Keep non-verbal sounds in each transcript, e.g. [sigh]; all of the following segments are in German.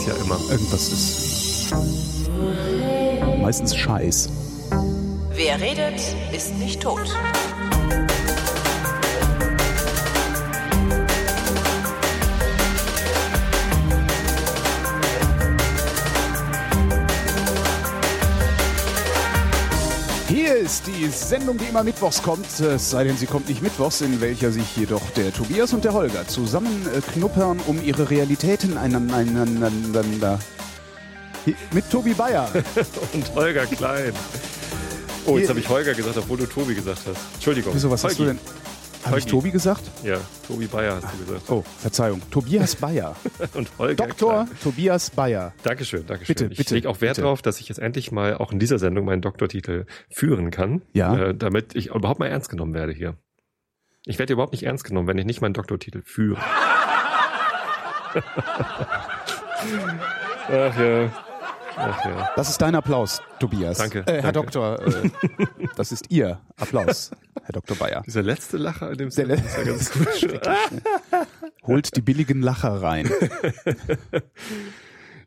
ist ja immer. Irgendwas ist meistens Scheiß. Wer redet, ist nicht tot. Ist die Sendung, die immer mittwochs kommt, es sei denn, sie kommt nicht mittwochs, in welcher sich jedoch der Tobias und der Holger zusammen äh, knuppern, um ihre Realitäten einander. Mit Tobi Bayer. [laughs] Und Holger Klein. Oh, jetzt habe ich Holger gesagt, obwohl du Tobi gesagt hast. Entschuldigung. Wieso, was hast du Holgi. denn? Habe ich. Tobi gesagt? Ja, Tobi Bayer hast du gesagt. Oh, Verzeihung. Tobias Bayer. [laughs] Und Holger Dr. Klein. Tobias Bayer. Dankeschön, Dankeschön. Bitte, ich bitte, lege auch Wert darauf, dass ich jetzt endlich mal auch in dieser Sendung meinen Doktortitel führen kann. Ja. Äh, damit ich überhaupt mal ernst genommen werde hier. Ich werde überhaupt nicht ernst genommen, wenn ich nicht meinen Doktortitel führe. [laughs] Ach ja. Ach ja. Das ist dein Applaus, Tobias. Danke, Äh, Herr danke. Doktor, äh, das ist Ihr Applaus, Herr Dr. Bayer. Dieser letzte Lacher in dem Der Set ist ja ganz gut. [laughs] Holt die billigen Lacher rein. [laughs]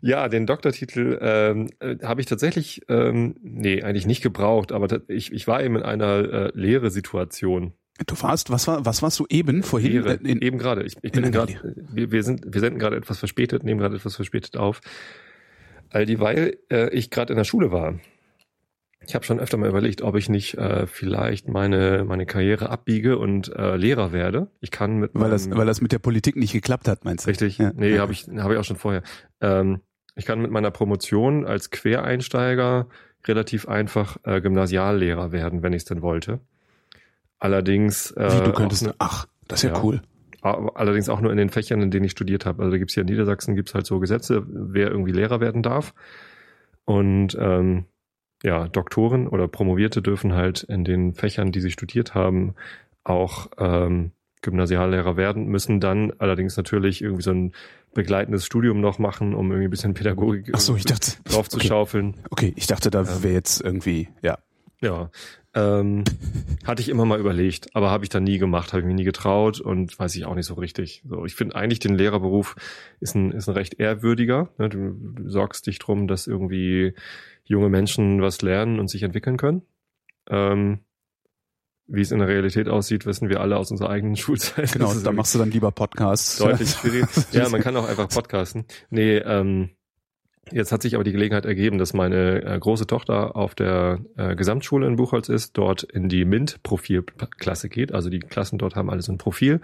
Ja, den Doktortitel ähm, äh, habe ich tatsächlich, ähm, nee, eigentlich nicht gebraucht, aber ich, ich war eben in einer äh, leere Situation. Du warst, was war, was warst du eben vorhin? Leere, Äh, in, eben gerade. Ich, ich in bin gerade, wir, wir sind, wir senden gerade etwas verspätet, nehmen gerade etwas verspätet auf. All dieweil äh, ich gerade in der Schule war. Ich habe schon öfter mal überlegt, ob ich nicht äh, vielleicht meine meine Karriere abbiege und äh, Lehrer werde. Ich kann mit weil das, weil das mit der Politik nicht geklappt hat, meinst du? Richtig. Ja. Nee, Ja. habe ich, habe ich auch schon vorher. Ähm, ich kann mit meiner Promotion als Quereinsteiger relativ einfach äh, Gymnasiallehrer werden, wenn ich es denn wollte. Allerdings, äh, Wie, du könntest, nur- ach, das ist ja, Ja. cool. Allerdings auch nur in den Fächern, in denen ich studiert habe. Also da gibt's hier in Niedersachsen gibt's halt so Gesetze, wer irgendwie Lehrer werden darf. Und ähm, ja, Doktoren oder Promovierte dürfen halt in den Fächern, die sie studiert haben, auch ähm, Gymnasiallehrer werden, müssen dann allerdings natürlich irgendwie so ein begleitendes Studium noch machen, um irgendwie ein bisschen Pädagogik Ach so, ich dachte, drauf zu okay, schaufeln. okay, ich dachte, da wäre jetzt irgendwie, ja. Ja, ähm, hatte ich immer mal überlegt, aber habe ich dann nie gemacht, habe ich mir nie getraut und weiß ich auch nicht so richtig. So, ich finde eigentlich den Lehrerberuf ist ein ist ein recht ehrwürdiger. Ne? Du, du sorgst dich drum, dass irgendwie junge Menschen was lernen und sich entwickeln können. Ähm, wie es in der Realität aussieht, wissen wir alle aus unserer eigenen [laughs] Schulzeit. Genau, da machst du dann lieber Podcasts. deutlich schwierig. [laughs] ja, man kann auch einfach podcasten. Nee, ähm, jetzt hat sich aber die Gelegenheit ergeben, dass meine äh, große Tochter auf der äh, Gesamtschule in Buchholz ist, dort in die MINT-Profilklasse geht. Also die Klassen dort haben alle so ein Profil.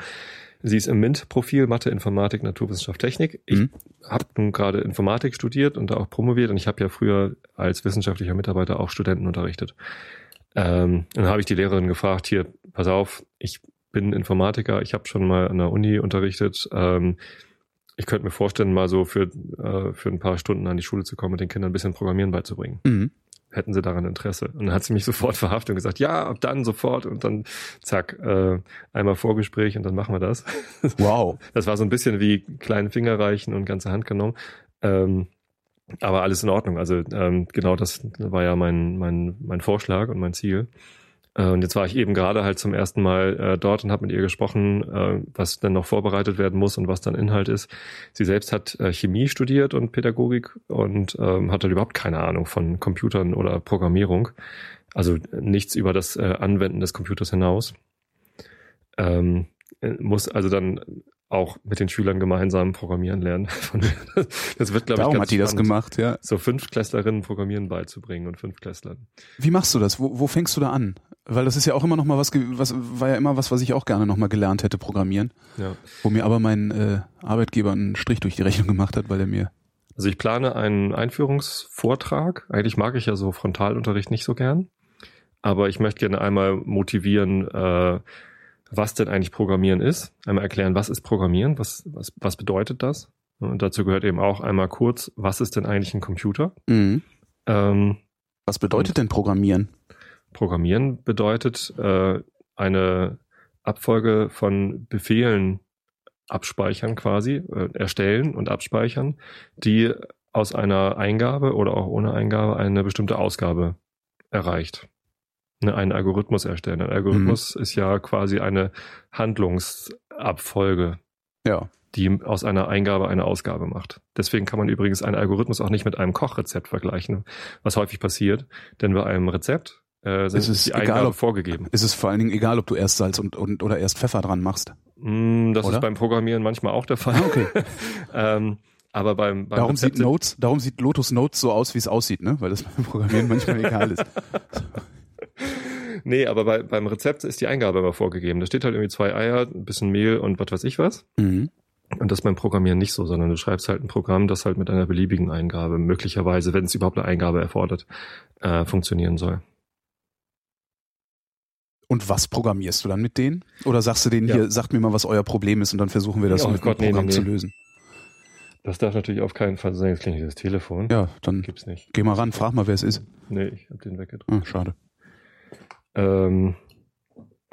Sie ist im MINT-Profil Mathe, Informatik, Naturwissenschaft, Technik. Ich Mhm. habe nun gerade Informatik studiert und da auch promoviert und ich habe ja früher als wissenschaftlicher Mitarbeiter auch Studenten unterrichtet. Ähm, dann habe ich die Lehrerin gefragt, hier, pass auf, ich bin Informatiker, ich habe schon mal an der Uni unterrichtet. Ähm, ich könnte mir vorstellen, mal so für, äh, für ein paar Stunden an die Schule zu kommen und den Kindern ein bisschen Programmieren beizubringen. Mhm. Hätten sie daran Interesse? Und dann hat sie mich [laughs] sofort verhaftet und gesagt, ja, ab dann sofort und dann zack, äh, einmal Vorgespräch und dann machen wir das. [laughs] Wow. Das war so ein bisschen wie kleinen Finger reichen und ganze Hand genommen. Ähm, aber alles in Ordnung. Also ähm, genau das war ja mein, mein, mein Vorschlag und mein Ziel. Äh, und jetzt war ich eben gerade halt zum ersten Mal äh, dort und habe mit ihr gesprochen, äh, was dann noch vorbereitet werden muss und was dann Inhalt ist. Sie selbst hat äh, Chemie studiert und Pädagogik und ähm, hatte überhaupt keine Ahnung von Computern oder Programmierung. Also nichts über das äh, Anwenden des Computers hinaus. Ähm, äh, muss also dann auch mit den Schülern gemeinsam programmieren lernen. [laughs] Das wird, glaube ich, ganz hat die das spannend, gemacht, ja. So Fünftklässlerinnen Programmieren beizubringen und Fünftklässlern. Wie machst du das? Wo, wo fängst du da an? Weil das ist ja auch immer noch mal was, was war ja immer was, was ich auch gerne noch mal gelernt hätte, Programmieren. Ja. Wo mir aber mein äh, Arbeitgeber einen Strich durch die Rechnung gemacht hat, weil er mir Also ich plane einen Einführungsvortrag. Eigentlich mag ich ja so Frontalunterricht nicht so gern. Aber ich möchte gerne einmal motivieren, äh, was denn eigentlich Programmieren ist. Einmal erklären, was ist Programmieren, was, was, was bedeutet das? Und dazu gehört eben auch einmal kurz, was ist denn eigentlich ein Computer? Mhm. Ähm, Was bedeutet denn Programmieren? Programmieren bedeutet äh, eine Abfolge von Befehlen abspeichern quasi, äh, erstellen und abspeichern, die aus einer Eingabe oder auch ohne Eingabe eine bestimmte Ausgabe erreicht. Ne, einen Algorithmus erstellen. Ein Algorithmus ist ja quasi eine Handlungsabfolge. Ja. die aus einer Eingabe eine Ausgabe macht. Deswegen kann man übrigens einen Algorithmus auch nicht mit einem Kochrezept vergleichen, was häufig passiert. Denn bei einem Rezept äh, sind Es ist die egal, ob- vorgegeben. Es ist vor allen Dingen egal, ob du erst Salz und, und oder erst Pfeffer dran machst. Mm, das Oder? ist beim Programmieren manchmal auch der Fall. Ah, okay. [laughs] ähm, aber beim, beim Darum Rezept sieht Notes, darum sieht Lotus Notes so aus, wie es aussieht, ne? Weil das [laughs] beim Programmieren manchmal egal ist. [laughs] Nee, aber bei, beim Rezept ist die Eingabe immer vorgegeben. Da steht halt irgendwie zwei Eier, ein bisschen Mehl und was weiß ich was. Mhm. Und das beim Programmieren nicht so, sondern du schreibst halt ein Programm, das halt mit einer beliebigen Eingabe möglicherweise, wenn es überhaupt eine Eingabe erfordert, äh, funktionieren soll. Und was programmierst du dann mit denen? Oder sagst du denen Ja. hier, sagt mir mal, was euer Problem ist und dann versuchen wir das Oh mit Gott, dem nee, Programm nee, zu nee. lösen? Das darf natürlich auf keinen Fall sein. Jetzt klingelt das Telefon. Ja, dann Gibt's nicht. geh mal ran, frag mal, wer es ist. Nee, ich hab den weggedrückt. Ah, schade. Ähm,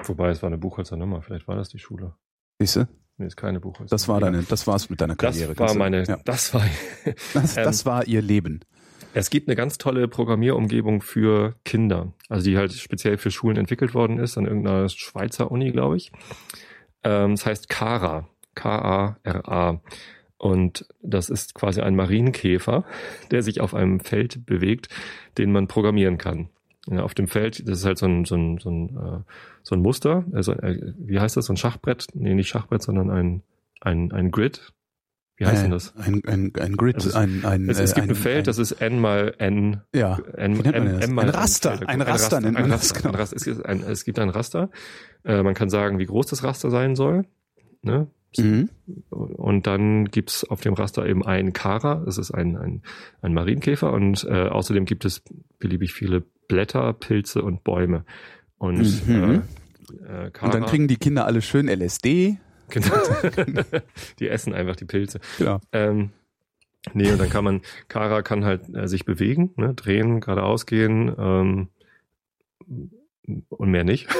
wobei, es war eine Buchholzer Nummer. Vielleicht war das die Schule. Siehste? Nee, ist keine Buchholzer. Das war deine, das war's mit deiner Das Karriere. war Kannst du- meine, Ja, das war, [laughs] das, [laughs] ähm, das war ihr Leben. Es gibt eine ganz tolle Programmierumgebung für Kinder, also die halt speziell für Schulen entwickelt worden ist, an irgendeiner Schweizer Uni, glaube ich. Ähm, das heißt Kara, K-A-R-A. Und das ist quasi ein Marienkäfer, [laughs] der sich auf einem Feld bewegt, den man programmieren kann. Ja, auf dem Feld, das ist halt so ein, so ein, so ein, äh, so ein Muster, also, äh, wie heißt das, so ein Schachbrett? Nee, nicht Schachbrett, sondern ein, ein, ein Grid. Wie heißt denn das? Ein, ein, ein Grid, Also es- ein, ein, Es, es äh, gibt ein, ein Feld, das ist n mal n ja, N, Wie das? M mal Ein N Raster, ein Raster nennt man ein das, Raster, genau. ein Raster. Es, gibt ein, es gibt ein Raster. Äh, man kann sagen, wie groß das Raster sein soll. Ne? mhm. Und dann gibt's auf dem Raster eben ein Kara, das ist ein, ein, ein Marienkäfer. Und äh, außerdem gibt es beliebig viele Blätter, Pilze und Bäume. Und Mhm. äh, äh, Und dann kriegen die Kinder alle schön LSD. genau, [laughs] die essen einfach die Pilze. Ja. Ähm, nee, und dann kann man, Kara kann halt äh, sich bewegen, ne, drehen, geradeaus gehen ähm, und mehr nicht. [laughs]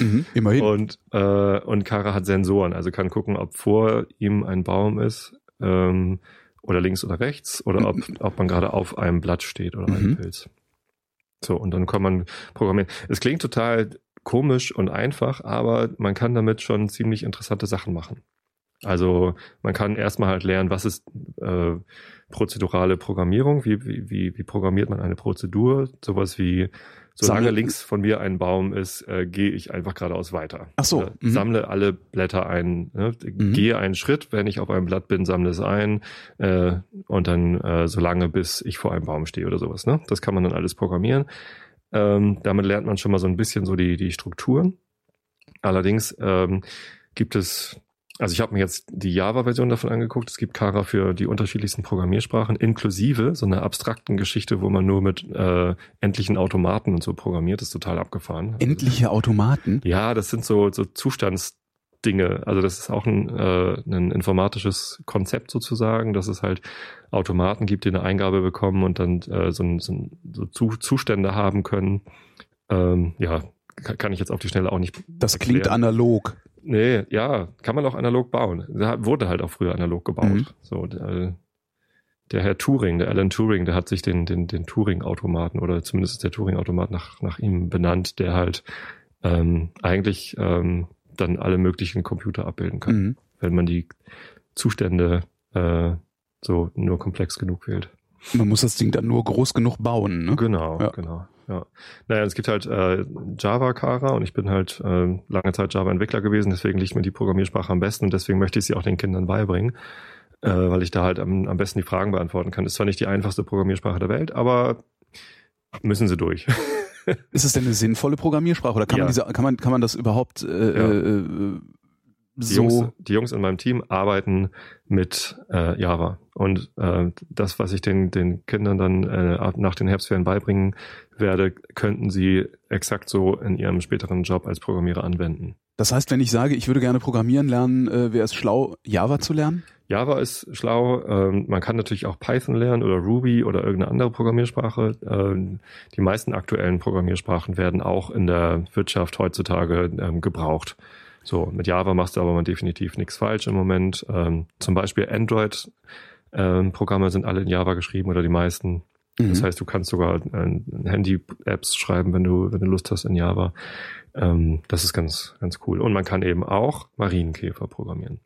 Mhm. Immerhin. Und, äh, und Kara hat Sensoren, also kann gucken, ob vor ihm ein Baum ist ähm, oder links oder rechts oder ob, ob man gerade auf einem Blatt steht oder einem Mhm. Pilz. So, und dann kann man programmieren. Es klingt total komisch und einfach, aber man kann damit schon ziemlich interessante Sachen machen. Also man kann erstmal halt lernen, was ist äh, prozedurale Programmierung, wie, wie, wie, wie programmiert man eine Prozedur, sowas wie solange Sammle- links von mir ein Baum ist, äh, gehe ich einfach geradeaus weiter. Ach so, Oder mhm. Sammle alle Blätter ein, ne? Mhm. gehe einen Schritt, wenn ich auf einem Blatt bin, sammle es ein äh, und dann äh, so lange, bis ich vor einem Baum stehe oder sowas. Ne? Das kann man dann alles programmieren. Ähm, damit lernt man schon mal so ein bisschen so die, die Strukturen. Allerdings ähm, gibt es, also ich habe mir jetzt die Java-Version davon angeguckt. Es gibt Kara für die unterschiedlichsten Programmiersprachen, inklusive so einer abstrakten Geschichte, wo man nur mit äh, endlichen Automaten und so programmiert. Das ist total abgefahren. Endliche Automaten. Ja, das sind so, so Zustandsdinge. Also das ist auch ein, äh, ein informatisches Konzept sozusagen, dass es halt Automaten gibt, die eine Eingabe bekommen und dann äh, so, ein- so, ein- so Zu Zustände haben können. Ähm, ja, kann ich jetzt auf die Schnelle auch nicht. Das klingt erklären. analog. Nee, ja, kann man auch analog bauen. Da wurde halt auch früher analog gebaut. Mhm. So, der, der Herr Turing, der Alan Turing, der hat sich den, den, den Turing-Automaten oder zumindest ist der Turing-Automat nach, nach ihm benannt, der halt ähm, eigentlich ähm, dann alle möglichen Computer abbilden kann, Mhm. wenn man die Zustände äh, so nur komplex genug wählt. Man muss das Ding dann nur groß genug bauen, ne? Genau, Ja. genau. Ja. Naja, es gibt halt äh, Java Kara und ich bin halt äh, lange Zeit Java-Entwickler gewesen, deswegen liegt mir die Programmiersprache am besten und deswegen möchte ich sie auch den Kindern beibringen, äh, weil ich da halt am, am besten die Fragen beantworten kann. Ist zwar nicht die einfachste Programmiersprache der Welt, aber müssen sie durch. [laughs] Ist es denn eine sinnvolle Programmiersprache oder kann Ja. man diese, kann man, kann man das überhaupt äh, Ja. äh, Die, so? Jungs, die Jungs in meinem Team arbeiten mit äh, Java. Und äh, das, was ich den, den Kindern dann äh, nach den Herbstferien beibringen werde, könnten sie exakt so in ihrem späteren Job als Programmierer anwenden. Das heißt, wenn ich sage, ich würde gerne programmieren lernen, äh, wäre es schlau, Java zu lernen? Java ist schlau. Ähm, man kann natürlich auch Python lernen oder Ruby oder irgendeine andere Programmiersprache. Ähm, die meisten aktuellen Programmiersprachen werden auch in der Wirtschaft heutzutage ähm, gebraucht. So, mit Java machst du aber mal definitiv nichts falsch im Moment. Ähm, zum Beispiel Android-Programme sind alle in Java geschrieben oder die meisten. Das heißt, du kannst sogar äh, Handy-Apps schreiben, wenn du, wenn du Lust hast in Java. Ähm, das ist ganz, ganz cool. Und man kann eben auch Marienkäfer programmieren.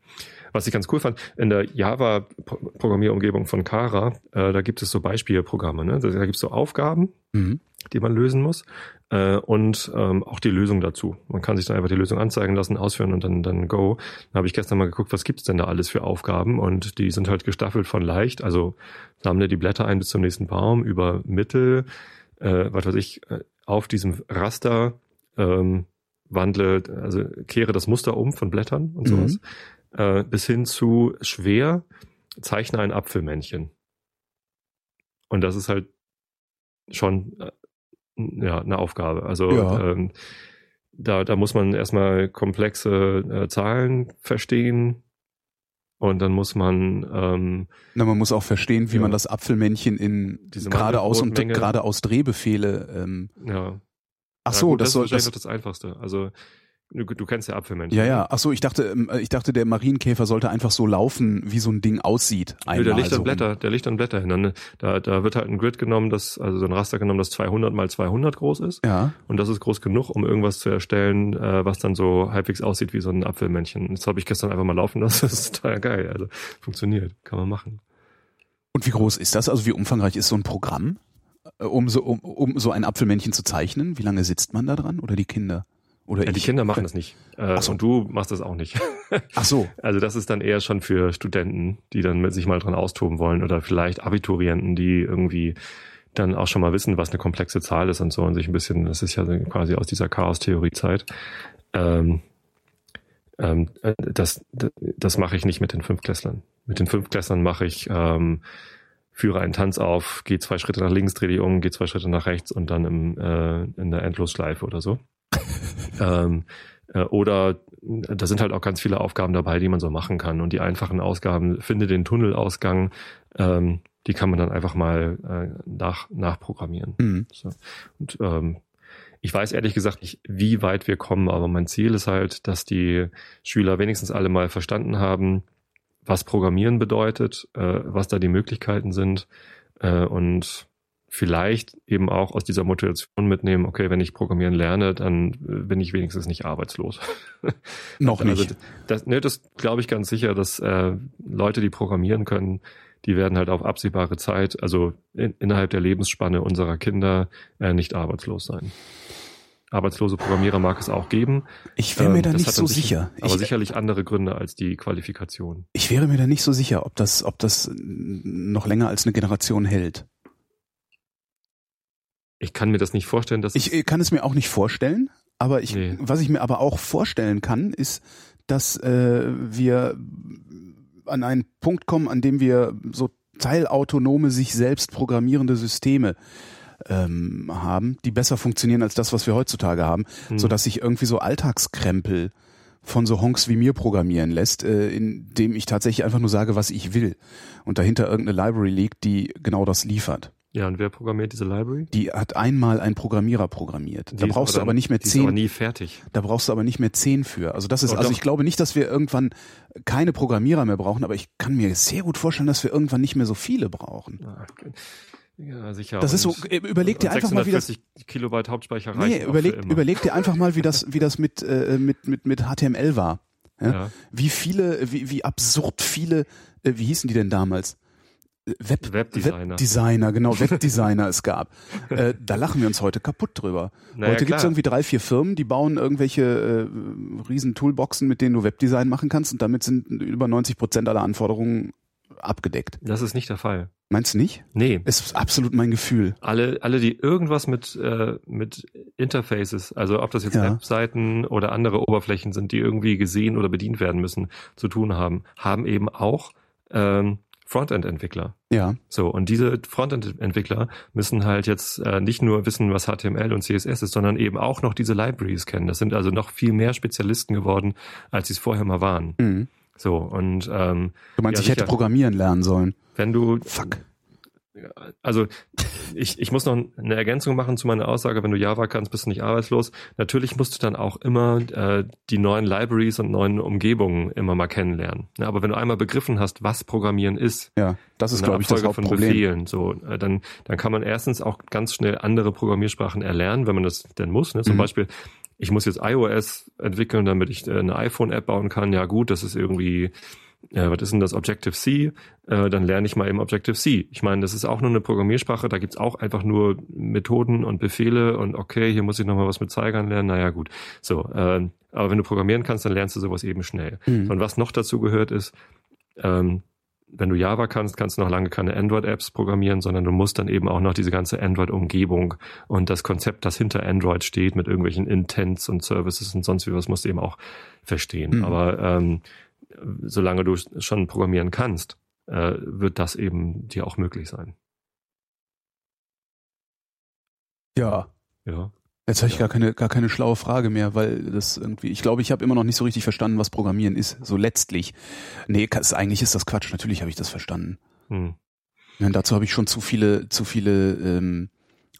Was ich ganz cool fand, in der Java-Programmierumgebung von Kara, äh, da gibt es so Beispielprogramme. Ne? Da gibt es so Aufgaben, Mhm. Die man lösen muss äh, und ähm, auch die Lösung dazu. Man kann sich dann einfach die Lösung anzeigen lassen, ausführen und dann dann go. Dann habe ich gestern mal geguckt, was gibt's denn da alles für Aufgaben und die sind halt gestaffelt von leicht, also sammle die Blätter ein bis zum nächsten Baum über Mittel, äh, was weiß ich, äh, auf diesem Raster ähm, wandle, also kehre das Muster um von Blättern und Mhm. sowas, äh, bis hin zu schwer zeichne ein Apfelmännchen. Und das ist halt schon äh, ja eine Aufgabe. Also Ja. ähm, da, da muss man erstmal komplexe äh, Zahlen verstehen und dann muss man ähm, Na, man muss auch verstehen, wie Ja. man das Apfelmännchen in Diese geradeaus und geradeaus Drehbefehle. Ähm, ja. ach Ja, so, gut, das das soll das. das Einfachste. Also du, du kennst ja Apfelmännchen. Ja, ja. Ach so, ich dachte, ähm, ich dachte, der Marienkäfer sollte einfach so laufen, wie so ein Ding aussieht. Einmal der legt so dann. Blätter, der legt dann Blätter hin. Dann, da, da wird halt ein Grid genommen, das, also so ein Raster genommen, das 200 mal 200 groß ist. Ja. Und das ist groß genug, um irgendwas zu erstellen, äh, was dann so halbwegs aussieht wie so ein Apfelmännchen. Das habe ich gestern einfach mal laufen lassen. [laughs] Das ist total geil. Also funktioniert, kann man machen. Und wie groß ist das? Also wie umfangreich ist so ein Programm, äh, um so, um, um so ein Apfelmännchen zu zeichnen? Wie lange sitzt man da dran? Oder die Kinder? Oder Ja, die? Kinder machen das nicht. Äh, so. Und du machst das auch nicht. [laughs] Ach so. Also das ist dann eher schon für Studenten, die dann mit sich mal dran austoben wollen oder vielleicht Abiturienten, die irgendwie dann auch schon mal wissen, was eine komplexe Zahl ist und so und sich ein bisschen, das ist ja quasi aus dieser Chaos-Theorie-Zeit. Ähm, ähm, äh, das, das mache ich nicht mit den Fünftklässlern. Mit den Fünftklässlern mache ich, ähm, führe einen Tanz auf, gehe zwei Schritte nach links, drehe die um, gehe zwei Schritte nach rechts und dann im, äh, in der Endlosschleife oder so. [laughs] ähm, äh, oder äh, da sind halt auch ganz viele Aufgaben dabei, die man so machen kann. Und die einfachen Ausgaben, finde den Tunnelausgang, ähm, die kann man dann einfach mal äh, nach, nachprogrammieren. Mhm. So. Und ähm, ich weiß ehrlich gesagt nicht, wie weit wir kommen, aber mein Ziel ist halt, dass die Schüler wenigstens alle mal verstanden haben, was Programmieren bedeutet, äh, was da die Möglichkeiten sind äh, und vielleicht eben auch aus dieser Motivation mitnehmen, okay, wenn ich Programmieren lerne, dann äh, bin ich wenigstens nicht arbeitslos. [laughs] Noch nicht. Also das, ne, das glaube ich ganz sicher, dass äh, Leute, die programmieren können, die werden halt auf absehbare Zeit, also in, innerhalb der Lebensspanne unserer Kinder, äh, nicht arbeitslos sein. Arbeitslose Programmierer mag es auch geben. ich wäre mir Ähm, da nicht so sicher- sicher. Aber Ich, sicherlich andere Gründe als die Qualifikation. ich wäre mir da nicht so sicher, ob das, ob das noch länger als eine Generation hält. Ich kann mir das nicht vorstellen, dass Ich kann es mir auch nicht vorstellen, aber ich, Nee. was ich mir aber auch vorstellen kann, ist, dass äh, wir an einen Punkt kommen, an dem wir so teilautonome, sich selbst programmierende Systeme ähm, haben, die besser funktionieren als das, was wir heutzutage haben, Hm. so dass sich irgendwie so Alltagskrempel von so Honks wie mir programmieren lässt, äh, indem ich tatsächlich einfach nur sage, was ich will und dahinter irgendeine Library liegt, die genau das liefert. Ja, und wer programmiert diese Library? Die hat einmal ein Programmierer programmiert. Die da brauchst du dann- aber nicht mehr die ist aber zehn nie fertig. da brauchst du aber nicht mehr zehn für. Also das ist, Oh, also doch. ich glaube nicht, dass wir irgendwann keine Programmierer mehr brauchen, aber ich kann mir sehr gut vorstellen, dass wir irgendwann nicht mehr so viele brauchen. Ah, okay. Ja, sicher. Das ist so, Und- äh, überleg dir und einfach mal, wie das, 640 Kilobyte Hauptspeicher nee, überleg, überleg dir einfach mal, wie das, [laughs] wie das mit, äh, mit, mit, mit HTML war. Ja? Ja. Wie viele, wie, wie absurd viele, äh, wie hießen die denn damals? Web, Webdesigner. Webdesigner, genau, [laughs] Webdesigner es gab. Äh, da lachen wir uns heute kaputt drüber. Naja, heute gibt's klar. irgendwie drei, vier Firmen, die bauen irgendwelche äh, riesen Toolboxen, mit denen du Webdesign machen kannst und damit sind über 90 Prozent aller Anforderungen abgedeckt. Das ist nicht der Fall. Meinst du nicht? Nee. Es ist absolut mein Gefühl. Alle, alle, die irgendwas mit, äh, mit Interfaces, also ob das jetzt Ja. Webseiten oder andere Oberflächen sind, die irgendwie gesehen oder bedient werden müssen, zu tun haben, haben eben auch ähm, Frontend-Entwickler. Ja. So, und diese Frontend-Entwickler müssen halt jetzt äh, nicht nur wissen, was HTML und CSS ist, sondern eben auch noch diese Libraries kennen. Das sind also noch viel mehr Spezialisten geworden, als sie es vorher mal waren. Mhm. So, und ähm, Du meinst, Ja, ich hätte programmieren lernen sollen. wenn du Fuck. Also ich, ich muss noch eine Ergänzung machen zu meiner Aussage, wenn du Java kannst, bist du nicht arbeitslos. Natürlich musst du dann auch immer äh, die neuen Libraries und neuen Umgebungen immer mal kennenlernen. Ja, aber wenn du einmal begriffen hast, was Programmieren ist, ja, das ist glaube ich das Hauptproblem. von Befehlen, so äh, dann dann kann man erstens auch ganz schnell andere Programmiersprachen erlernen, wenn man das denn muss. Ne? Zum mhm. Beispiel ich muss jetzt iOS entwickeln, damit ich äh, eine iPhone-App bauen kann. Ja gut, das ist irgendwie äh, was ist denn das Objective-C? Äh, dann lerne ich mal eben Objective-C. Ich meine, das ist auch nur eine Programmiersprache, da gibt's auch einfach nur Methoden und Befehle und okay, hier muss ich nochmal was mit Zeigern lernen, naja gut. So, äh, aber wenn du programmieren kannst, dann lernst du sowas eben schnell. Mhm. Und was noch dazu gehört ist, ähm, wenn du Java kannst, kannst du noch lange keine Android-Apps programmieren, sondern du musst dann eben auch noch diese ganze Android-Umgebung und das Konzept, das hinter Android steht, mit irgendwelchen Intents und Services und sonst wie was, musst du eben auch verstehen. Mhm. Aber ähm, solange du schon programmieren kannst, äh, wird das eben dir auch möglich sein. Ja. Ja. Jetzt habe ich ja. gar keine gar keine schlaue Frage mehr, weil das irgendwie, ich glaube, ich habe immer noch nicht so richtig verstanden, was Programmieren ist, so letztlich. Nee, eigentlich ist das Quatsch, natürlich habe ich das verstanden. Hm. Ja, dazu habe ich schon zu viele zu viele ähm,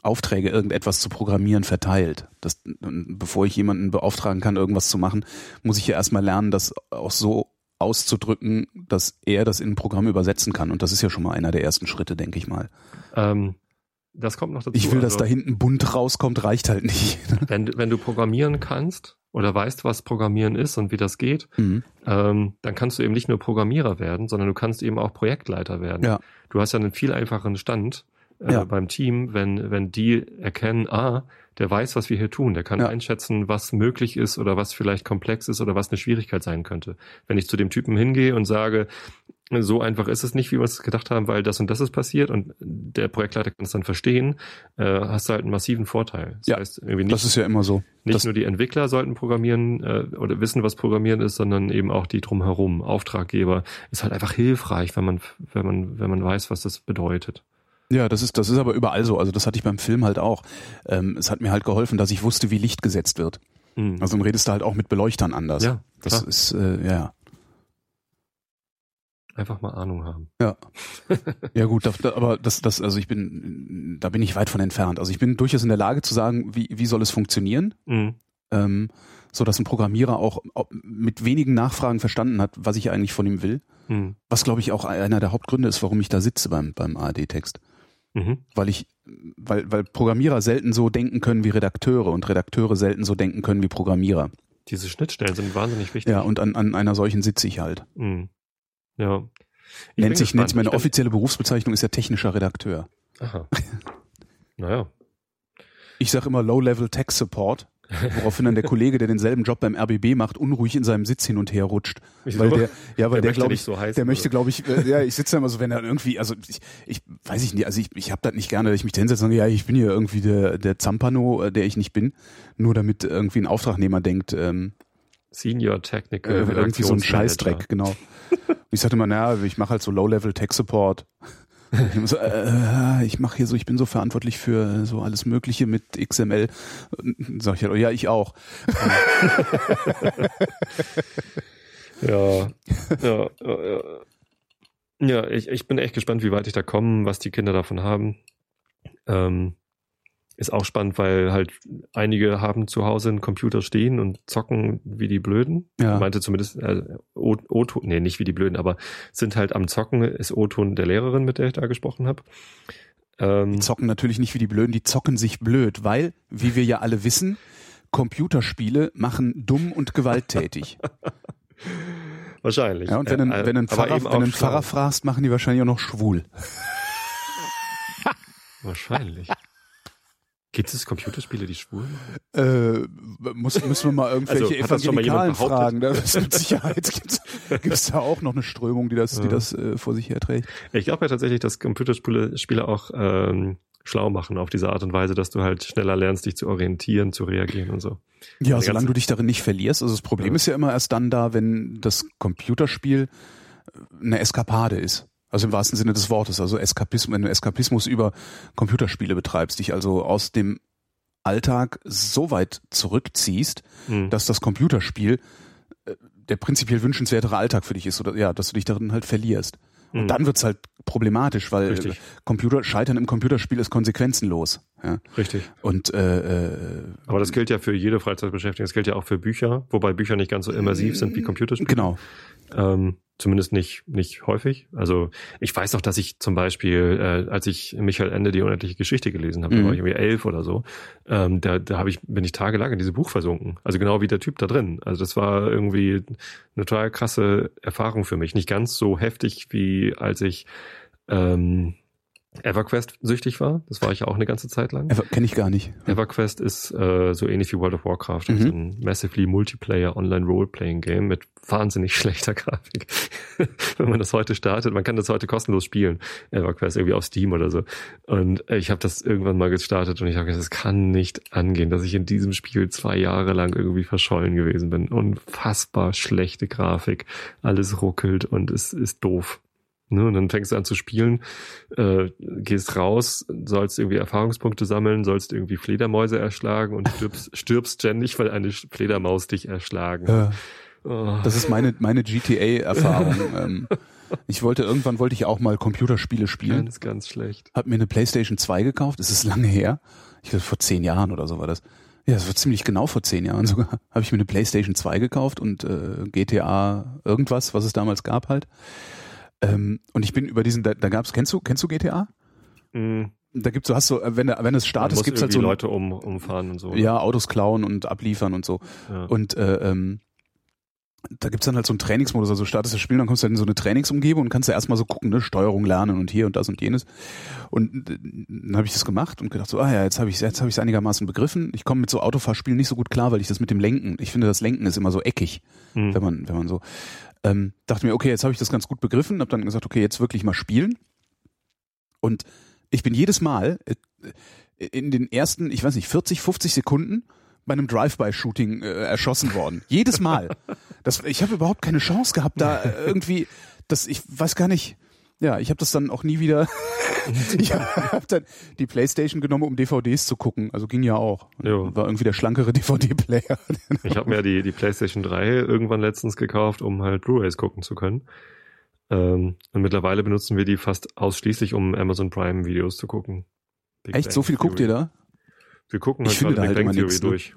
Aufträge, irgendetwas zu programmieren, verteilt. Das, bevor ich jemanden beauftragen kann, irgendwas zu machen, muss ich ja erstmal lernen, das auch so auszudrücken, dass er das in ein Programm übersetzen kann. Und das ist ja schon mal einer der ersten Schritte, denke ich mal. Ähm, das kommt noch dazu. Ich will, dass also, da hinten bunt rauskommt, reicht halt nicht. [laughs] Wenn, wenn du programmieren kannst oder weißt, was Programmieren ist und wie das geht, mhm. ähm, dann kannst du eben nicht nur Programmierer werden, sondern du kannst eben auch Projektleiter werden. Ja. Du hast ja einen viel einfacheren Stand äh, ja. beim Team, wenn, wenn die erkennen, ah, der weiß, was wir hier tun. Der kann ja. einschätzen, was möglich ist oder was vielleicht komplex ist oder was eine Schwierigkeit sein könnte. Wenn ich zu dem Typen hingehe und sage, so einfach ist es nicht, wie wir es gedacht haben, weil das und das ist passiert und der Projektleiter kann es dann verstehen, äh, hast du halt einen massiven Vorteil. Das ja, heißt, irgendwie nicht, das ist ja immer so. Nicht das nur die Entwickler sollten programmieren äh, oder wissen, was Programmieren ist, sondern eben auch die drumherum. Auftraggeber ist halt einfach hilfreich, wenn man, wenn man, wenn man weiß, was das bedeutet. Ja, das ist, das ist aber überall so. Also das hatte ich beim Film halt auch. Ähm, es hat mir halt geholfen, dass ich wusste, wie Licht gesetzt wird. Mhm. Also dann redest du halt auch mit Beleuchtern anders. Ja, das klar. ist, äh, ja. Einfach mal Ahnung haben. Ja. [laughs] Ja gut, da, da, aber das, das, also ich bin, da bin ich weit von entfernt. Also ich bin durchaus in der Lage zu sagen, wie, wie soll es funktionieren, mhm. ähm, so dass ein Programmierer auch mit wenigen Nachfragen verstanden hat, was ich eigentlich von ihm will. Mhm. Was glaube ich auch einer der Hauptgründe ist, warum ich da sitze beim beim ARD-Text. Mhm. Weil ich, weil, weil Programmierer selten so denken können wie Redakteure und Redakteure selten so denken können wie Programmierer. Diese Schnittstellen sind wahnsinnig wichtig. Ja, und an, an einer solchen sitze ich halt. Mhm. Ja. Ich nennt sich, nennt sich meine offizielle Berufsbezeichnung ist ja technischer Redakteur. Aha. [laughs] naja. Ich sage immer Low-Level Tech Support, Woraufhin dann der Kollege, der denselben Job beim RBB macht, unruhig in seinem Sitz hin und her rutscht. Wieso? Weil der, ja, weil der, der glaube ich, so heißen, der möchte, glaube ich, äh, ja, ich sitze da immer so, wenn er irgendwie, also ich, ich weiß ich nicht, also ich, ich habe das nicht gerne, dass ich mich da hinsetze und sage, ja, ich bin hier irgendwie der, der Zampano, äh, der ich nicht bin, nur damit irgendwie ein Auftragnehmer denkt, ähm, Senior Technical äh, irgendwie so ein Scheißdreck, genau. ich sagte immer, naja, ich mache halt so Low-Level Tech Support. Ich, [laughs] so, äh, ich mache hier so, ich bin so verantwortlich für so alles Mögliche mit XML. Sag ich halt, oh, ja, ich auch. [laughs] ja, ja, ja, ja. ich, ich bin echt gespannt, wie weit ich da komme, was die Kinder davon haben. Ähm, ist auch spannend, weil halt einige haben zu Hause einen Computer stehen und zocken wie die Blöden. Ja. Ich meinte zumindest äh, O-Ton, nee, nicht wie die Blöden, aber sind halt am Zocken, ist O-Ton der Lehrerin, mit der ich da gesprochen habe. Ähm, die zocken natürlich nicht wie die Blöden, die zocken sich blöd, weil, wie wir ja alle wissen, Computerspiele machen dumm und gewalttätig. [laughs] Wahrscheinlich. Ja, und wenn ein, äh, wenn ein Pfarrer, wenn ein Pfarrer fragst, machen die wahrscheinlich auch noch schwul. [laughs] Wahrscheinlich. Gibt es Computerspiele, die schwul Äh, muss, müssen wir mal irgendwelche also, Evangelikalen fragen. Da ist mit Sicherheit gibt es da auch noch eine Strömung, die das, ja. die das äh, vor sich herträgt. Ich glaube ja tatsächlich, dass Computerspiele Spiele auch ähm, schlau machen auf diese Art und Weise, dass du halt schneller lernst, dich zu orientieren, zu reagieren und so. Ja, Die solange du dich darin nicht verlierst. Also das Problem ja. ist ja immer erst dann da, wenn das Computerspiel eine Eskapade ist. Also im wahrsten Sinne des Wortes, also Eskapismus, wenn du Eskapismus über Computerspiele betreibst, dich also aus dem Alltag so weit zurückziehst, mhm. dass das Computerspiel äh, der prinzipiell wünschenswertere Alltag für dich ist oder ja, dass du dich darin halt verlierst. Und dann wird's halt problematisch, weil Richtig. Computer Scheitern im Computerspiel ist konsequenzenlos. Ja. Richtig. Und äh, äh, Aber das gilt ja für jede Freizeitbeschäftigung. Das gilt ja auch für Bücher, wobei Bücher nicht ganz so immersiv sind wie Computerspiele. genau. Ähm, zumindest nicht, nicht häufig. Also ich weiß noch, dass ich zum Beispiel, äh, als ich Michael Ende die unendliche Geschichte gelesen habe, Mhm. da war ich irgendwie elf oder so, ähm, da, da habe ich, bin ich tagelang in dieses Buch versunken. Also genau wie der Typ da drin. Also das war irgendwie eine total krasse Erfahrung für mich. Nicht ganz so heftig, wie als ich ähm, EverQuest süchtig war. Das war ich auch eine ganze Zeit lang. Kenne ich gar nicht. EverQuest ist äh, so ähnlich wie World of Warcraft. Mhm. ist ein massively Multiplayer Online Role-Playing Game mit wahnsinnig [laughs] schlechter Grafik. [laughs] Wenn man das heute startet, man kann das heute kostenlos spielen. EverQuest irgendwie auf Steam oder so. Und äh, ich habe das irgendwann mal gestartet und ich habe gesagt, es kann nicht angehen, dass ich in diesem Spiel zwei Jahre lang irgendwie verschollen gewesen bin. Unfassbar schlechte Grafik. Alles ruckelt und es ist doof. Ne, und dann fängst du an zu spielen, äh, gehst raus, sollst irgendwie Erfahrungspunkte sammeln, sollst irgendwie Fledermäuse erschlagen und stirbst, [laughs] stirbst ständig, weil eine Fledermaus dich erschlagen. Äh, Oh. das ist meine meine GTA-Erfahrung. [laughs] ähm, ich wollte irgendwann wollte ich auch mal Computerspiele spielen. Ganz, ganz schlecht. Hab mir eine PlayStation 2 gekauft. Es ist lange her. Ich glaube vor zehn Jahren oder so war das. Ja, das war ziemlich genau vor zehn Jahren sogar. [laughs] Habe ich mir eine PlayStation 2 gekauft und äh, GTA irgendwas, was es damals gab halt. Ähm, und ich bin über diesen, da, da gab's, kennst du, kennst du GTA? Mhm. Da gibt's, du hast so, äh, wenn, du- wenn es startet, gibt's halt so Leute um, umfahren und so. ja Autos klauen und abliefern und so. Ja. Und äh, ähm, da gibt's dann halt so einen Trainingsmodus, also startest das Spiel, dann kommst du halt in so eine Trainingsumgebung und kannst da erstmal so gucken, ne, Steuerung lernen und hier und das und jenes. Und äh, dann habe ich das gemacht und gedacht so, ah ja, jetzt habe ich jetzt habe ich einigermaßen begriffen. Ich komme mit so Autofahrspielen nicht so gut klar, weil ich das mit dem Lenken, ich finde das Lenken ist immer so eckig, Mhm. wenn man wenn man so ähm, dachte mir, okay, jetzt habe ich das ganz gut begriffen, habe dann gesagt, okay, jetzt wirklich mal spielen. Und ich bin jedes Mal äh, in den ersten, ich weiß nicht, 40, 50 Sekunden bei einem Drive-by-Shooting äh, erschossen worden. Jedes Mal. Das, ich habe überhaupt keine Chance gehabt, da äh, irgendwie, das, ich weiß gar nicht. Ja, ich habe das dann auch nie wieder. [laughs] ich habe dann die PlayStation genommen, um DVDs zu gucken. Also ging ja auch. Jo. War irgendwie der schlankere DVD-Player. Ich habe mir die, die PlayStation 3 irgendwann letztens gekauft, um halt Blu-rays gucken zu können. Ähm, und mittlerweile benutzen wir die fast ausschließlich, um Amazon Prime Videos zu gucken. Big Echt, Bang so viel guckt ihr Theory. da? Wir gucken Ich halt finde gerade da Big halt Bang Theory nichts, ne? durch.